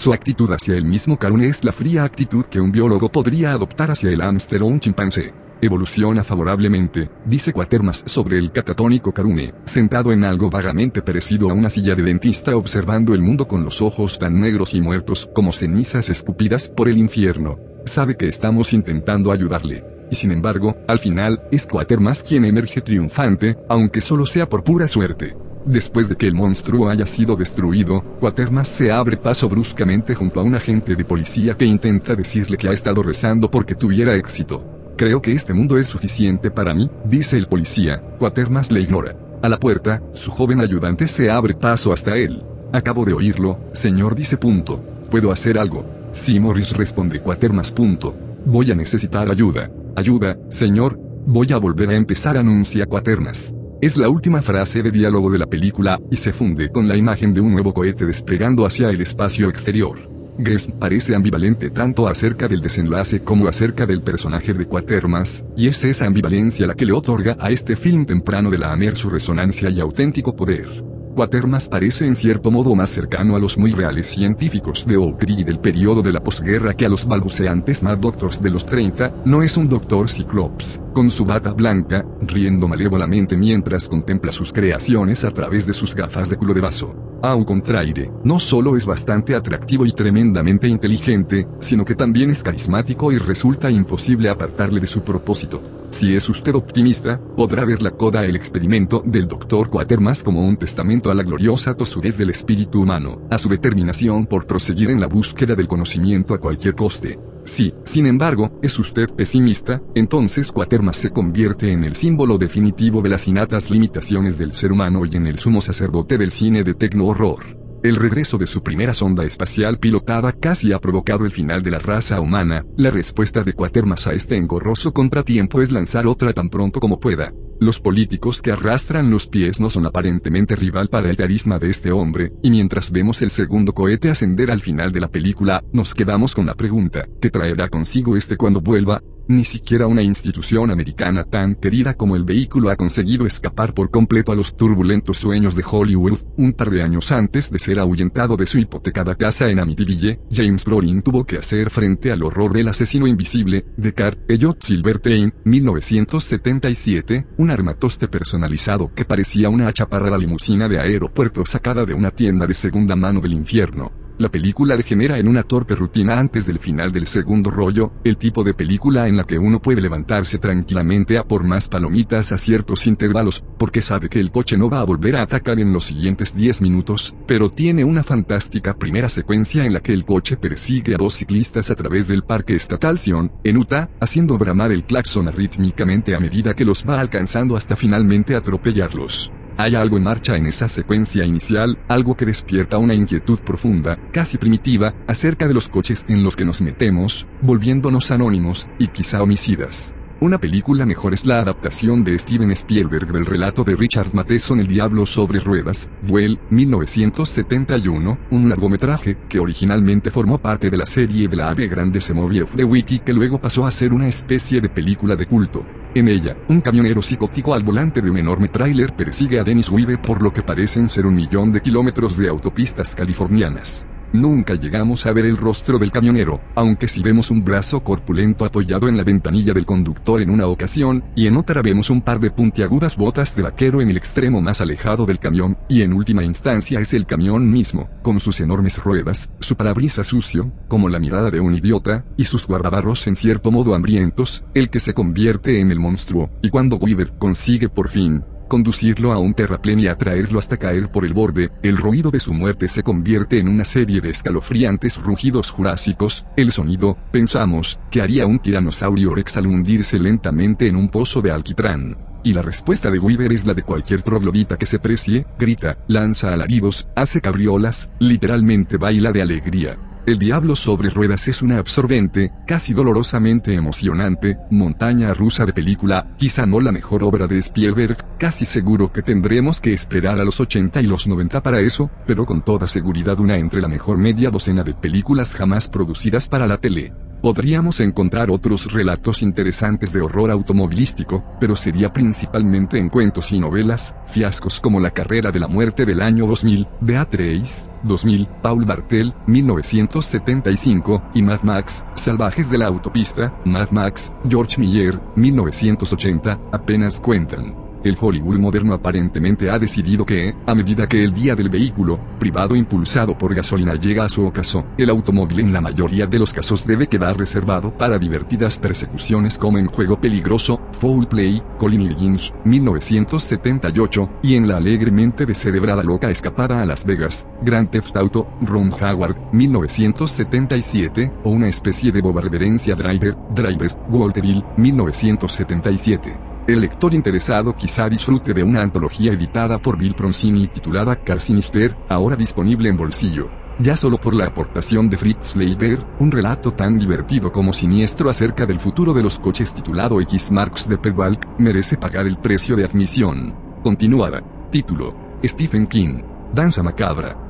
Su actitud hacia el mismo Karune es la fría actitud que un biólogo podría adoptar hacia el hámster o un chimpancé. Evoluciona favorablemente, dice Quatermas sobre el catatónico Karune, sentado en algo vagamente parecido a una silla de dentista observando el mundo con los ojos tan negros y muertos como cenizas escupidas por el infierno. Sabe que estamos intentando ayudarle. Y sin embargo, al final, es Quatermas quien emerge triunfante, aunque solo sea por pura suerte. Después de que el monstruo haya sido destruido, Quatermas se abre paso bruscamente junto a un agente de policía que intenta decirle que ha estado rezando porque tuviera éxito. Creo que este mundo es suficiente para mí, dice el policía. Quatermas le ignora. A la puerta, su joven ayudante se abre paso hasta él. Acabo de oírlo, señor dice punto. ¿Puedo hacer algo? Sí, Morris responde Quatermas punto. Voy a necesitar ayuda. Ayuda, señor. Voy a volver a empezar anuncia Quatermas. Es la última frase de diálogo de la película, y se funde con la imagen de un nuevo cohete desplegando hacia el espacio exterior. Guest parece ambivalente tanto acerca del desenlace como acerca del personaje de Quatermas, y es esa ambivalencia la que le otorga a este film temprano de la Amer su resonancia y auténtico poder. Quatermas parece en cierto modo más cercano a los muy reales científicos de Ocri del periodo de la posguerra que a los balbuceantes Mad Doctors de los 30, no es un doctor Cyclops, con su bata blanca, riendo malévolamente mientras contempla sus creaciones a través de sus gafas de culo de vaso. Au contraire, no solo es bastante atractivo y tremendamente inteligente, sino que también es carismático y resulta imposible apartarle de su propósito. Si es usted optimista, podrá ver la coda el experimento del Dr. Quatermass como un testamento a la gloriosa tosudez del espíritu humano, a su determinación por proseguir en la búsqueda del conocimiento a cualquier coste. Si, sin embargo, es usted pesimista, entonces Quatermass se convierte en el símbolo definitivo de las innatas limitaciones del ser humano y en el sumo sacerdote del cine de tecno-horror. El regreso de su primera sonda espacial pilotada casi ha provocado el final de la raza humana. La respuesta de Quatermass a este engorroso contratiempo es lanzar otra tan pronto como pueda. Los políticos que arrastran los pies no son aparentemente rival para el carisma de este hombre, y mientras vemos el segundo cohete ascender al final de la película, nos quedamos con la pregunta, ¿qué traerá consigo este cuando vuelva? Ni siquiera una institución americana tan querida como el vehículo ha conseguido escapar por completo a los turbulentos sueños de Hollywood. Un par de años antes de ser ahuyentado de su hipotecada casa en Amityville, James Brolin tuvo que hacer frente al horror del asesino invisible, de Car Elliot Silverstein, 1977, un armatoste personalizado que parecía una chaparrada limusina de aeropuerto sacada de una tienda de segunda mano del infierno. La película degenera en una torpe rutina antes del final del segundo rollo, el tipo de película en la que uno puede levantarse tranquilamente a por más palomitas a ciertos intervalos, porque sabe que el coche no va a volver a atacar en los siguientes 10 minutos, pero tiene una fantástica primera secuencia en la que el coche persigue a dos ciclistas a través del parque estatal Sion, en Utah, haciendo bramar el claxon arrítmicamente a medida que los va alcanzando hasta finalmente atropellarlos. Hay algo en marcha en esa secuencia inicial, algo que despierta una inquietud profunda, casi primitiva, acerca de los coches en los que nos metemos, volviéndonos anónimos, y quizá homicidas. Una película mejor es la adaptación de Steven Spielberg del relato de Richard Matheson El Diablo sobre Ruedas, Duel, 1971, un largometraje que originalmente formó parte de la serie de la Ave Grande Semoviev de Wiki que luego pasó a ser una especie de película de culto. En ella, un camionero psicótico al volante de un enorme tráiler persigue a Dennis Weaver por lo que parecen ser un millón de kilómetros de autopistas californianas. Nunca llegamos a ver el rostro del camionero, aunque si vemos un brazo corpulento apoyado en la ventanilla del conductor en una ocasión, y en otra vemos un par de puntiagudas botas de vaquero en el extremo más alejado del camión, y en última instancia es el camión mismo, con sus enormes ruedas, su parabrisas sucio, como la mirada de un idiota, y sus guardabarros en cierto modo hambrientos, el que se convierte en el monstruo, y cuando Weaver consigue por fin, conducirlo a un terraplén y atraerlo hasta caer por el borde, el ruido de su muerte se convierte en una serie de escalofriantes rugidos jurásicos, el sonido, pensamos, que haría un tiranosaurio rex al hundirse lentamente en un pozo de alquitrán. Y la respuesta de Weaver es la de cualquier troglodita que se precie, grita, lanza alaridos, hace cabriolas, literalmente baila de alegría. El Diablo sobre Ruedas es una absorbente, casi dolorosamente emocionante, montaña rusa de película, quizá no la mejor obra de Spielberg, casi seguro que tendremos que esperar a los 80 y los 90 para eso, pero con toda seguridad una entre la mejor media docena de películas jamás producidas para la tele. Podríamos encontrar otros relatos interesantes de horror automovilístico, pero sería principalmente en cuentos y novelas, fiascos como La carrera de la muerte del año 2000, Beatrice, 2000, Paul Bartel, 1975, y Mad Max, Salvajes de la Autopista, Mad Max, George Miller, 1980, apenas cuentan. El Hollywood moderno aparentemente ha decidido que, a medida que el día del vehículo, privado impulsado por gasolina llega a su ocaso, el automóvil en la mayoría de los casos debe quedar reservado para divertidas persecuciones como en Juego Peligroso, Foul Play, Colin Higgins, 1978, y en la alegremente descerebrada loca escapada a Las Vegas, Grand Theft Auto, Ron Howard, 1977, o una especie de boba reverencia Driver, Driver, Walterville, 1977. El lector interesado quizá disfrute de una antología editada por Bill Proncini titulada Car Sinister, ahora disponible en bolsillo. Ya solo por la aportación de Fritz Leiber, un relato tan divertido como siniestro acerca del futuro de los coches titulado X Marks de Perwalk, merece pagar el precio de admisión. Continuada. Título. Stephen King. Danza macabra.